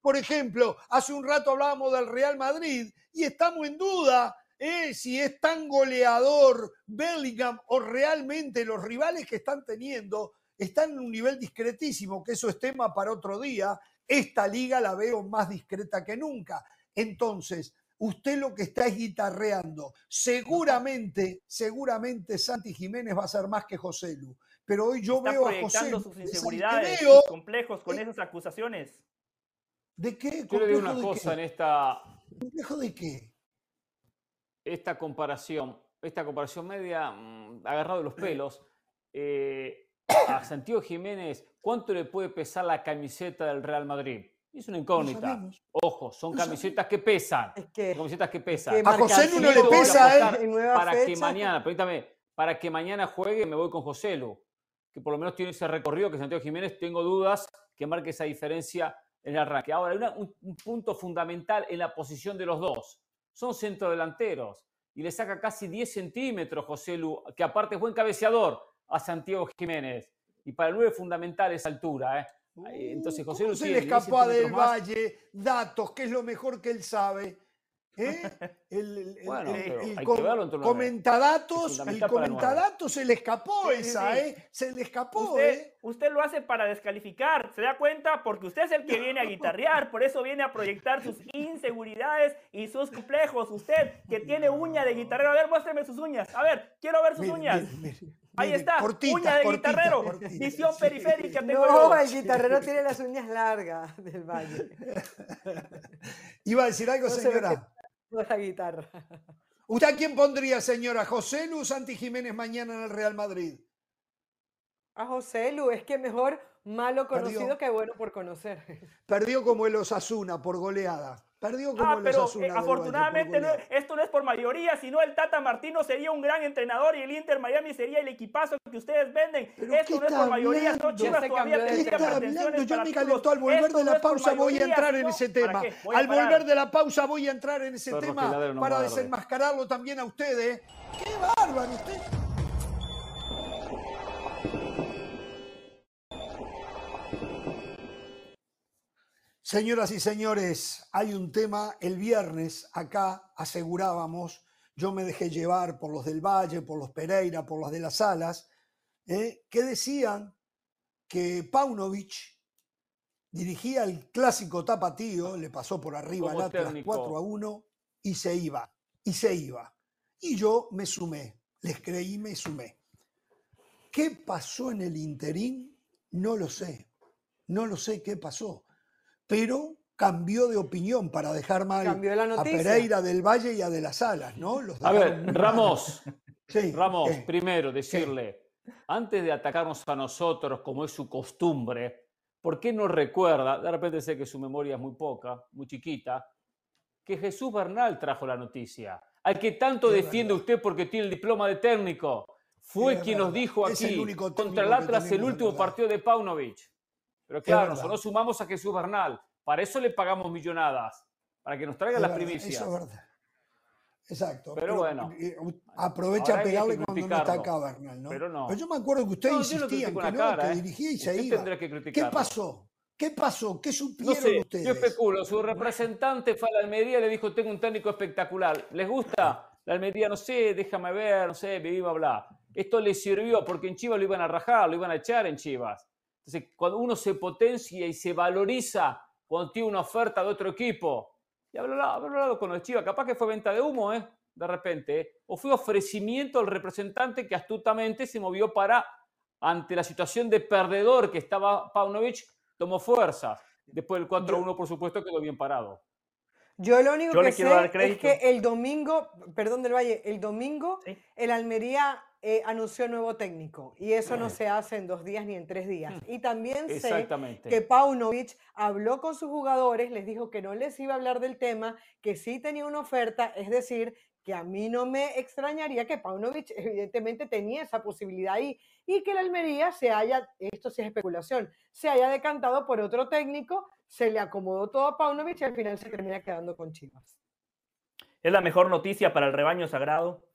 S1: Por ejemplo, hace un rato hablábamos del Real Madrid y estamos en duda eh, si es tan goleador Bellingham o realmente los rivales que están teniendo están en un nivel discretísimo, que eso es tema para otro día. Esta liga la veo más discreta que nunca. Entonces, usted lo que está es guitarreando. Seguramente, seguramente Santi Jiménez va a ser más que José Lu pero hoy yo veo a José.
S4: sus inseguridades, sus complejos con esas acusaciones.
S1: ¿De qué?
S2: Yo le digo una cosa en esta.
S1: ¿Complejo de qué?
S2: Esta comparación, esta comparación media, mm, agarrado de los pelos. Eh, a Santiago Jiménez, ¿cuánto le puede pesar la camiseta del Real Madrid? Es una incógnita. Ojo, son camisetas que pesan. Es que, camisetas que pesan.
S1: a José no le pesa
S2: Para que mañana, permítame, para que mañana juegue, me voy con José Lu, que por lo menos tiene ese recorrido que Santiago Jiménez, tengo dudas que marque esa diferencia en el arranque. Ahora, hay un, un punto fundamental en la posición de los dos. Son centrodelanteros y le saca casi 10 centímetros José Lu, que aparte es buen cabeceador a Santiago Jiménez. Y para el 9 fundamental esa altura. ¿eh?
S1: Entonces, José Lu se le escapó a Del Valle datos, que es lo mejor que él sabe. ¿Eh? El,
S2: bueno,
S1: el,
S2: hay que verlo en
S1: comentadatos, el comentadatos se le escapó esa, ¿eh? Se le escapó,
S4: usted,
S1: ¿eh?
S4: Usted lo hace para descalificar, ¿se da cuenta? Porque usted es el que viene a guitarrear, por eso viene a proyectar sus [LAUGHS] inseguridades y sus complejos. Usted que tiene uña de guitarrero, a ver, muéstreme sus uñas. A ver, quiero ver sus uñas. Ahí está, uña de guitarrero, visión periférica.
S3: Tengo no, el guitarrero tiene las uñas largas del valle.
S1: Iba a decir algo, señora
S3: la guitarra.
S1: ¿Usted a quién pondría, señora? ¿José Lu Santi Jiménez mañana en el Real Madrid?
S3: A José Lu, es que mejor malo conocido que bueno por conocer. [LAUGHS]
S1: Perdió como el Osasuna por goleada. Perdió como ah, pero eh,
S4: afortunadamente esto no es por mayoría, sino el Tata Martino sería un gran entrenador y el Inter Miami sería el equipazo que ustedes venden. esto no es por mayoría, no Chivas todavía
S1: tendría pretensiones Ya me calentó, al volver de la pausa voy a entrar en ese tema. Al volver de la pausa voy a entrar en ese tema para desenmascararlo también a ustedes. ¡Qué bárbaro usted! Señoras y señores, hay un tema, el viernes acá asegurábamos, yo me dejé llevar por los del Valle, por los Pereira, por los de las Alas, ¿eh? que decían que Paunovic dirigía el clásico tapatío, le pasó por arriba al Atlas 4 a 1 y se iba, y se iba. Y yo me sumé, les creí, me sumé. ¿Qué pasó en el interín? No lo sé, no lo sé qué pasó pero cambió de opinión para dejar mal a Pereira del Valle y a de las Alas, ¿no?
S2: a ver, Ramos, [LAUGHS] Ramos, primero decirle, antes de atacarnos a nosotros como es su costumbre, ¿por qué no recuerda, de repente sé que su memoria es muy poca, muy chiquita, que Jesús Bernal trajo la noticia? Al que tanto defiende usted porque tiene el diploma de técnico. Fue quien nos dijo aquí, contra el Atlas, el último partido de Paunovic. Pero claro, nosotros sumamos a Jesús Bernal. Para eso le pagamos millonadas, para que nos traiga las primicias. Eso es verdad.
S1: Exacto.
S2: Pero, bueno.
S1: Eh, aprovecha a pegarle cuando no está acá Bernal, ¿no? Pero no. Pero yo me acuerdo que usted insistía en que, no, que ¿eh? dirigía y se iba. ¿Qué pasó? ¿Qué pasó? ¿Qué supieron no sé, ustedes?
S2: Yo especulo. Su representante fue a la Almería y le dijo, tengo un técnico espectacular. ¿Les gusta? La Almería, no sé, déjame ver, no sé, viva, bla. Esto le sirvió porque en Chivas lo iban a rajar, lo iban a echar en Chivas. Entonces, cuando uno se potencia y se valoriza cuando tiene una oferta de otro equipo, y habrá hablado, con el Chivas, capaz que fue venta de humo, ¿eh? De repente, ¿eh? o fue ofrecimiento al representante que astutamente se movió para, ante la situación de perdedor que estaba Paunovic, tomó fuerzas. Después del 4-1, por supuesto, quedó bien parado.
S3: Yo lo único que sé es que el domingo, perdón del Valle, el domingo el Almería eh, anunció nuevo técnico y eso no se hace en dos días ni en tres días. Hmm. Y también sé que Paunovic habló con sus jugadores, les dijo que no les iba a hablar del tema, que sí tenía una oferta, es decir, que a mí no me extrañaría que Paunovic evidentemente tenía esa posibilidad ahí y que la Almería se haya, esto sí es especulación, se haya decantado por otro técnico, se le acomodó todo a Paunovic y al final se termina quedando con Chivas.
S4: Es la mejor noticia para el rebaño sagrado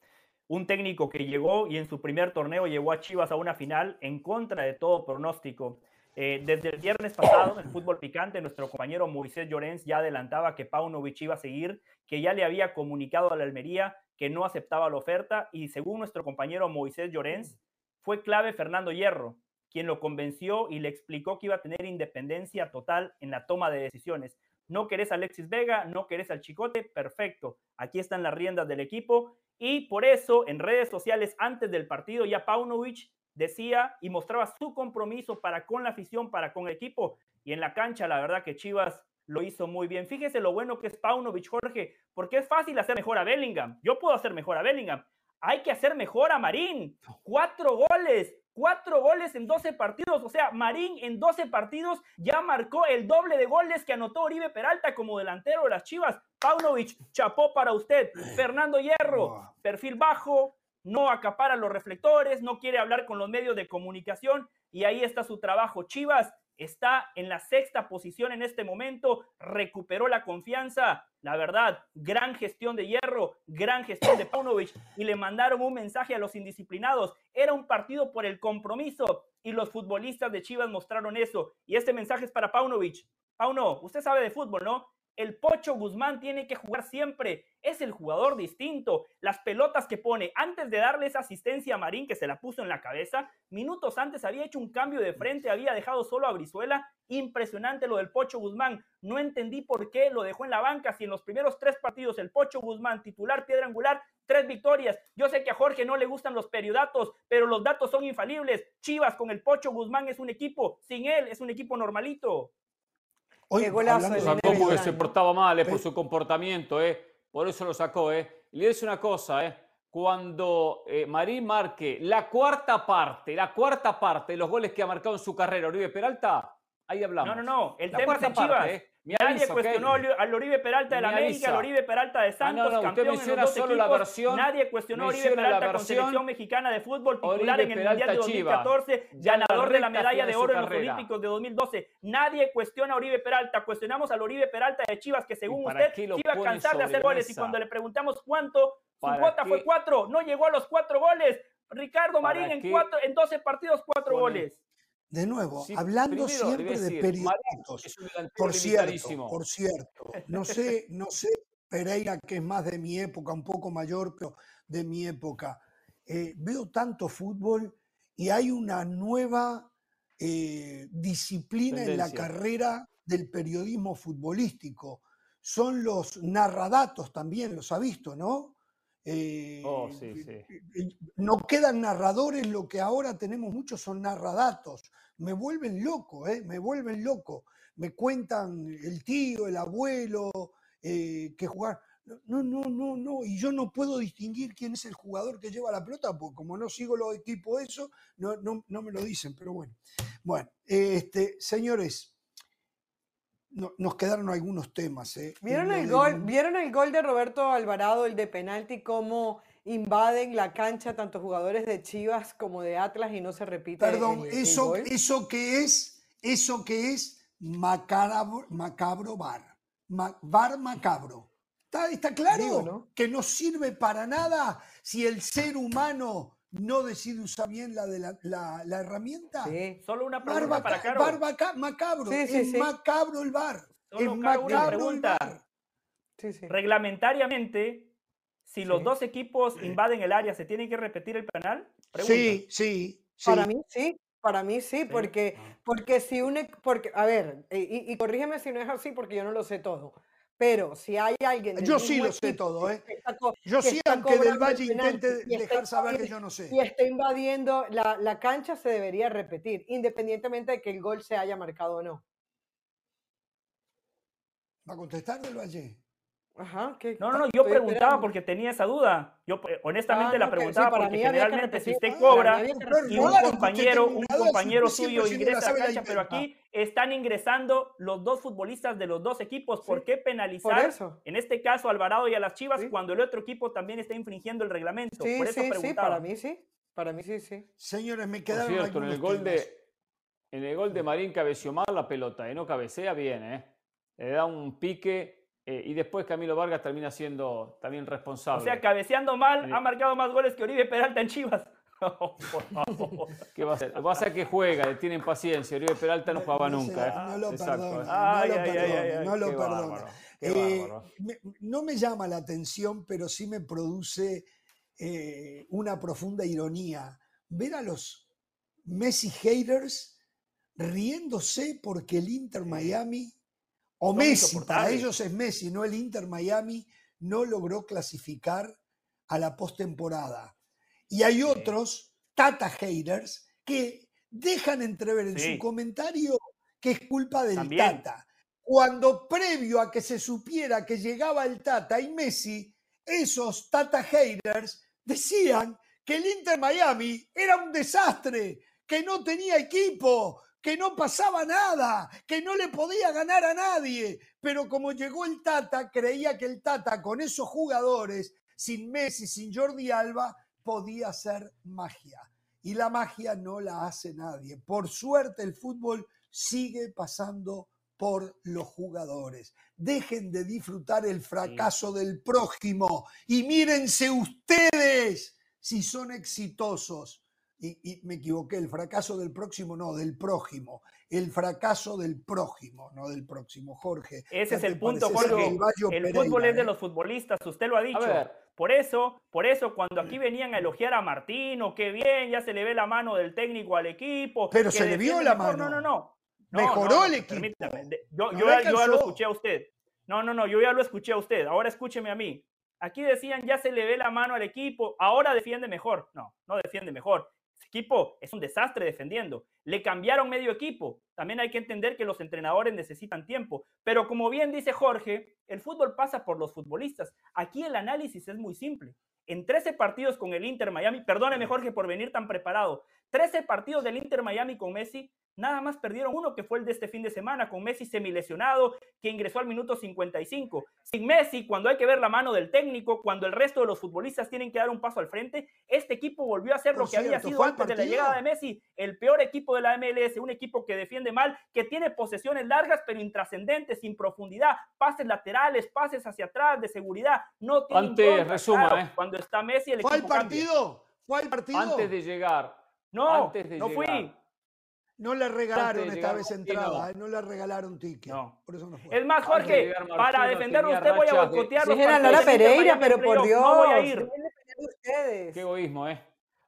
S4: un técnico que llegó y en su primer torneo llevó a Chivas a una final en contra de todo pronóstico. Eh, desde el viernes pasado, en fútbol picante, nuestro compañero Moisés Llorens ya adelantaba que Paunovic iba a seguir, que ya le había comunicado a la Almería que no aceptaba la oferta y según nuestro compañero Moisés Llorens, fue clave Fernando Hierro, quien lo convenció y le explicó que iba a tener independencia total en la toma de decisiones. No querés Alexis Vega, no querés al Chicote, perfecto. Aquí están las riendas del equipo y por eso en redes sociales antes del partido ya Paunovic decía y mostraba su compromiso para con la afición, para con el equipo. Y en la cancha, la verdad que Chivas lo hizo muy bien. Fíjese lo bueno que es Paunovic, Jorge, porque es fácil hacer mejor a Bellingham. Yo puedo hacer mejor a Bellingham. Hay que hacer mejor a Marín. Cuatro goles, cuatro goles en 12 partidos. O sea, Marín en 12 partidos ya marcó el doble de goles que anotó Oribe Peralta como delantero de las Chivas. Paunovic, chapó para usted. Fernando Hierro, perfil bajo, no acapara los reflectores, no quiere hablar con los medios de comunicación y ahí está su trabajo. Chivas está en la sexta posición en este momento, recuperó la confianza, la verdad, gran gestión de Hierro, gran gestión de Paunovic y le mandaron un mensaje a los indisciplinados. Era un partido por el compromiso y los futbolistas de Chivas mostraron eso. Y este mensaje es para Paunovic. Pauno, usted sabe de fútbol, ¿no? El Pocho Guzmán tiene que jugar siempre. Es el jugador distinto. Las pelotas que pone, antes de darle esa asistencia a Marín que se la puso en la cabeza, minutos antes había hecho un cambio de frente, había dejado solo a Brizuela. Impresionante lo del Pocho Guzmán. No entendí por qué lo dejó en la banca. Si en los primeros tres partidos el Pocho Guzmán, titular piedra angular, tres victorias. Yo sé que a Jorge no le gustan los periodatos, pero los datos son infalibles. Chivas con el Pocho Guzmán es un equipo. Sin él es un equipo normalito.
S2: Oye, golazo lo sacó porque se portaba mal, eh, por su comportamiento, eh. Por eso lo sacó, eh. Y le dice una cosa, eh. Cuando eh, Marín marque la cuarta parte, la cuarta parte de los goles que ha marcado en su carrera Oribe Peralta, ahí hablamos.
S4: No, no, no. El tema es de Chivas. eh. Nadie cuestionó al Oribe Peralta de la América, al Oribe Peralta de Santos, ah, no, campeón en los dos equipos. La versión, Nadie cuestionó a Oribe Peralta con selección mexicana de fútbol, titular en el Mundial de 2014, ganador de la medalla de oro en los Olímpicos de 2012. Nadie cuestiona a Oribe Peralta. Cuestionamos al Oribe Peralta de Chivas, que según usted iba a cansar de hacer goles. Y cuando le preguntamos cuánto, su cuota fue cuatro. No llegó a los cuatro goles. Ricardo Marín en, cuatro, en 12 partidos, cuatro goles.
S1: De nuevo, hablando siempre de periodistas. Por cierto, por cierto, no sé, no sé Pereira, que es más de mi época, un poco mayor, pero de mi época. Eh, veo tanto fútbol y hay una nueva eh, disciplina en la carrera del periodismo futbolístico. Son los narradatos también, los ha visto, ¿no?
S2: Eh, oh, sí, sí.
S1: No quedan narradores, lo que ahora tenemos muchos son narradatos. Me vuelven loco, ¿eh? me vuelven loco. Me cuentan el tío, el abuelo, eh, que jugar. No, no, no, no. Y yo no puedo distinguir quién es el jugador que lleva la pelota, porque como no sigo los equipos eso, no, no, no me lo dicen, pero bueno. Bueno, este, señores, nos quedaron algunos temas. ¿eh?
S3: ¿Vieron, el gol, ¿Vieron el gol de Roberto Alvarado, el de penalti, cómo invaden la cancha tanto jugadores de Chivas como de Atlas y no se repite?
S1: Perdón, eso, eso que es, eso que es macabro, macabro bar. bar macabro. ¿Está, está claro? Que no sirve para nada si el ser humano no decide usar bien la, de la, la, herramienta.
S4: Sí. Solo una pregunta para Caro.
S1: Bar macabro. es macabro el bar. es macabro el bar.
S4: Reglamentariamente, si los dos equipos invaden el área, ¿se tiene que repetir el penal?
S1: Sí, sí,
S3: Para mí sí. Para mí sí, porque, ah. porque si un... Porque, a ver, y, y corrígeme si no es así, porque yo no lo sé todo. Pero si hay alguien.
S1: Yo sí lo sé todo, ¿eh? yo sí, aunque del Valle intente dejar saber que yo no sé.
S3: Si está invadiendo la, la, cancha, se debería repetir, independientemente de que el gol se haya marcado o no.
S1: ¿Va a contestar del Valle?
S3: Ajá,
S4: no, no, no, yo preguntaba porque tenía esa duda. Yo eh, honestamente ah, la preguntaba porque generalmente si usted cobra y un compañero, un compañero suyo ingresa a la cancha, pero aquí están ingresando los dos futbolistas de los dos equipos. ¿Por qué penalizar en este caso a Alvarado y a las Chivas cuando el otro equipo también está infringiendo el reglamento?
S3: Por eso sí, para mí sí. Para mí sí, sí.
S1: Señores, me quedaron
S2: cierto, en el gol de en el gol de Marín cabeció mal la pelota, y no cabecea bien, ¿eh? Le da un pique eh, y después Camilo Vargas termina siendo también responsable.
S4: O sea, cabeceando mal, ha marcado más goles que Oribe Peralta en Chivas. [LAUGHS]
S2: ¿Qué va a hacer? Va a ser que juega, le tienen paciencia. Oribe Peralta no jugaba nunca. ¿eh?
S1: No lo perdono. No lo perdono. Eh, no me llama la atención, pero sí me produce una profunda ironía ver a los Messi haters riéndose porque el Inter Miami o Messi, para ellos es Messi, no el Inter Miami, no logró clasificar a la postemporada. Y hay otros, Tata haters, que dejan entrever en su comentario que es culpa del Tata. Cuando previo a que se supiera que llegaba el Tata y Messi, esos Tata haters decían que el Inter Miami era un desastre, que no tenía equipo, que no pasaba nada, que no le podía ganar a nadie. Pero como llegó el Tata, creía que el Tata con esos jugadores, sin Messi, sin Jordi Alba, podía ser magia. Y la magia no la hace nadie. Por suerte el fútbol sigue pasando por los jugadores. Dejen de disfrutar el fracaso del prójimo y mírense ustedes si son exitosos. Y, me equivoqué, el fracaso del próximo, no, del prójimo. El fracaso del prójimo, no del próximo, Jorge.
S4: Ese es el punto, Jorge. El, fútbol es de ¿eh? los futbolistas, usted lo ha dicho. Por eso, por eso, cuando aquí venían a elogiar a Martino, qué bien, ya se le ve la mano del técnico al equipo.
S1: Pero se le vio la mano.
S4: No, no, no.
S1: Mejoró el equipo.
S4: Yo, ya, lo escuché a usted. No, no, no, yo ya lo escuché a usted. Ahora escúcheme a mí. Aquí decían ya se le ve la mano al equipo, ahora defiende mejor. No, no defiende mejor. Equipo es un desastre defendiendo. Le cambiaron medio equipo. También hay que entender que los entrenadores necesitan tiempo. Pero como bien dice Jorge, el fútbol pasa por los futbolistas. Aquí el análisis es muy simple. En 13 partidos con el Inter Miami, perdóneme Jorge por venir tan preparado, 13 partidos del Inter Miami con Messi, Nada más perdieron uno, que fue el de este fin de semana, con Messi semilesionado, que ingresó al minuto 55. Sin Messi, cuando hay que ver la mano del técnico, cuando el resto de los futbolistas tienen que dar un paso al frente, este equipo volvió a ser lo que había sido antes de la llegada de Messi, el peor equipo de la MLS, un equipo que defiende mal, que tiene posesiones largas pero intrascendentes, sin profundidad, pases laterales, pases hacia atrás, de seguridad. No tiene
S2: Antes, resuma, ¿eh?
S4: Cuando está Messi, el
S1: ¿Fue
S4: equipo
S1: partido? ¿Fue al partido?
S2: Antes de llegar.
S4: No,
S2: antes de
S4: no
S2: llegar.
S4: fui.
S1: No le regalaron esta vez entrada, no. le regalaron ticket. No. Por eso no fue.
S4: Es más, Jorge, para defenderlo usted voy a boicotear
S3: los partidos. la Pereira, pero por Dios.
S4: No voy a ir.
S2: Qué egoísmo, ¿eh?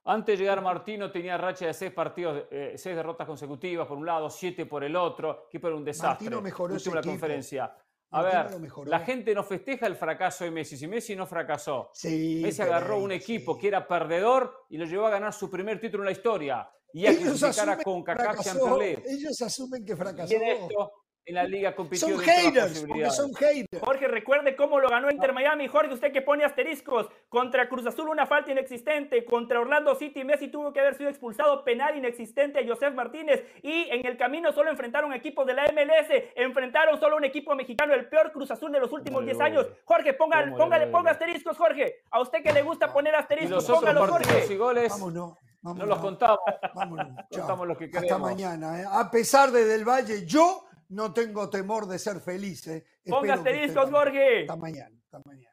S2: Antes de llegar Martino tenía racha de seis partidos, eh, seis derrotas consecutivas por un lado, siete por el otro. Que era un desastre.
S1: Martino mejoró ese
S2: la conferencia. A ver, la gente no festeja el fracaso de Messi. Si Messi no fracasó,
S1: sí,
S2: Messi agarró un equipo que era perdedor y lo llevó a ganar su primer título en la historia. Y a ellos clasificar con
S1: Ellos asumen que fracasó.
S2: en la liga compitió
S1: son haters, porque son haters.
S4: Jorge, recuerde cómo lo ganó Inter Miami. Jorge, usted que pone asteriscos. Contra Cruz Azul una falta inexistente. Contra Orlando City Messi tuvo que haber sido expulsado penal inexistente a Joseph Martínez. Y en el camino solo enfrentaron equipos de la MLS. Enfrentaron solo un equipo mexicano, el peor Cruz Azul de los últimos 10 años. Jorge, ponga, póngale, ponga asteriscos, Jorge. A usted que le gusta poner asteriscos, póngalo, Jorge.
S2: Y goles, Vámonos. No los contamos.
S1: Vámonos. contamos que Hasta mañana. ¿eh? A pesar de Del Valle, yo no tengo temor de ser feliz. ¿eh?
S4: Ponga asteriscos, Jorge.
S1: Hasta mañana. Hasta mañana.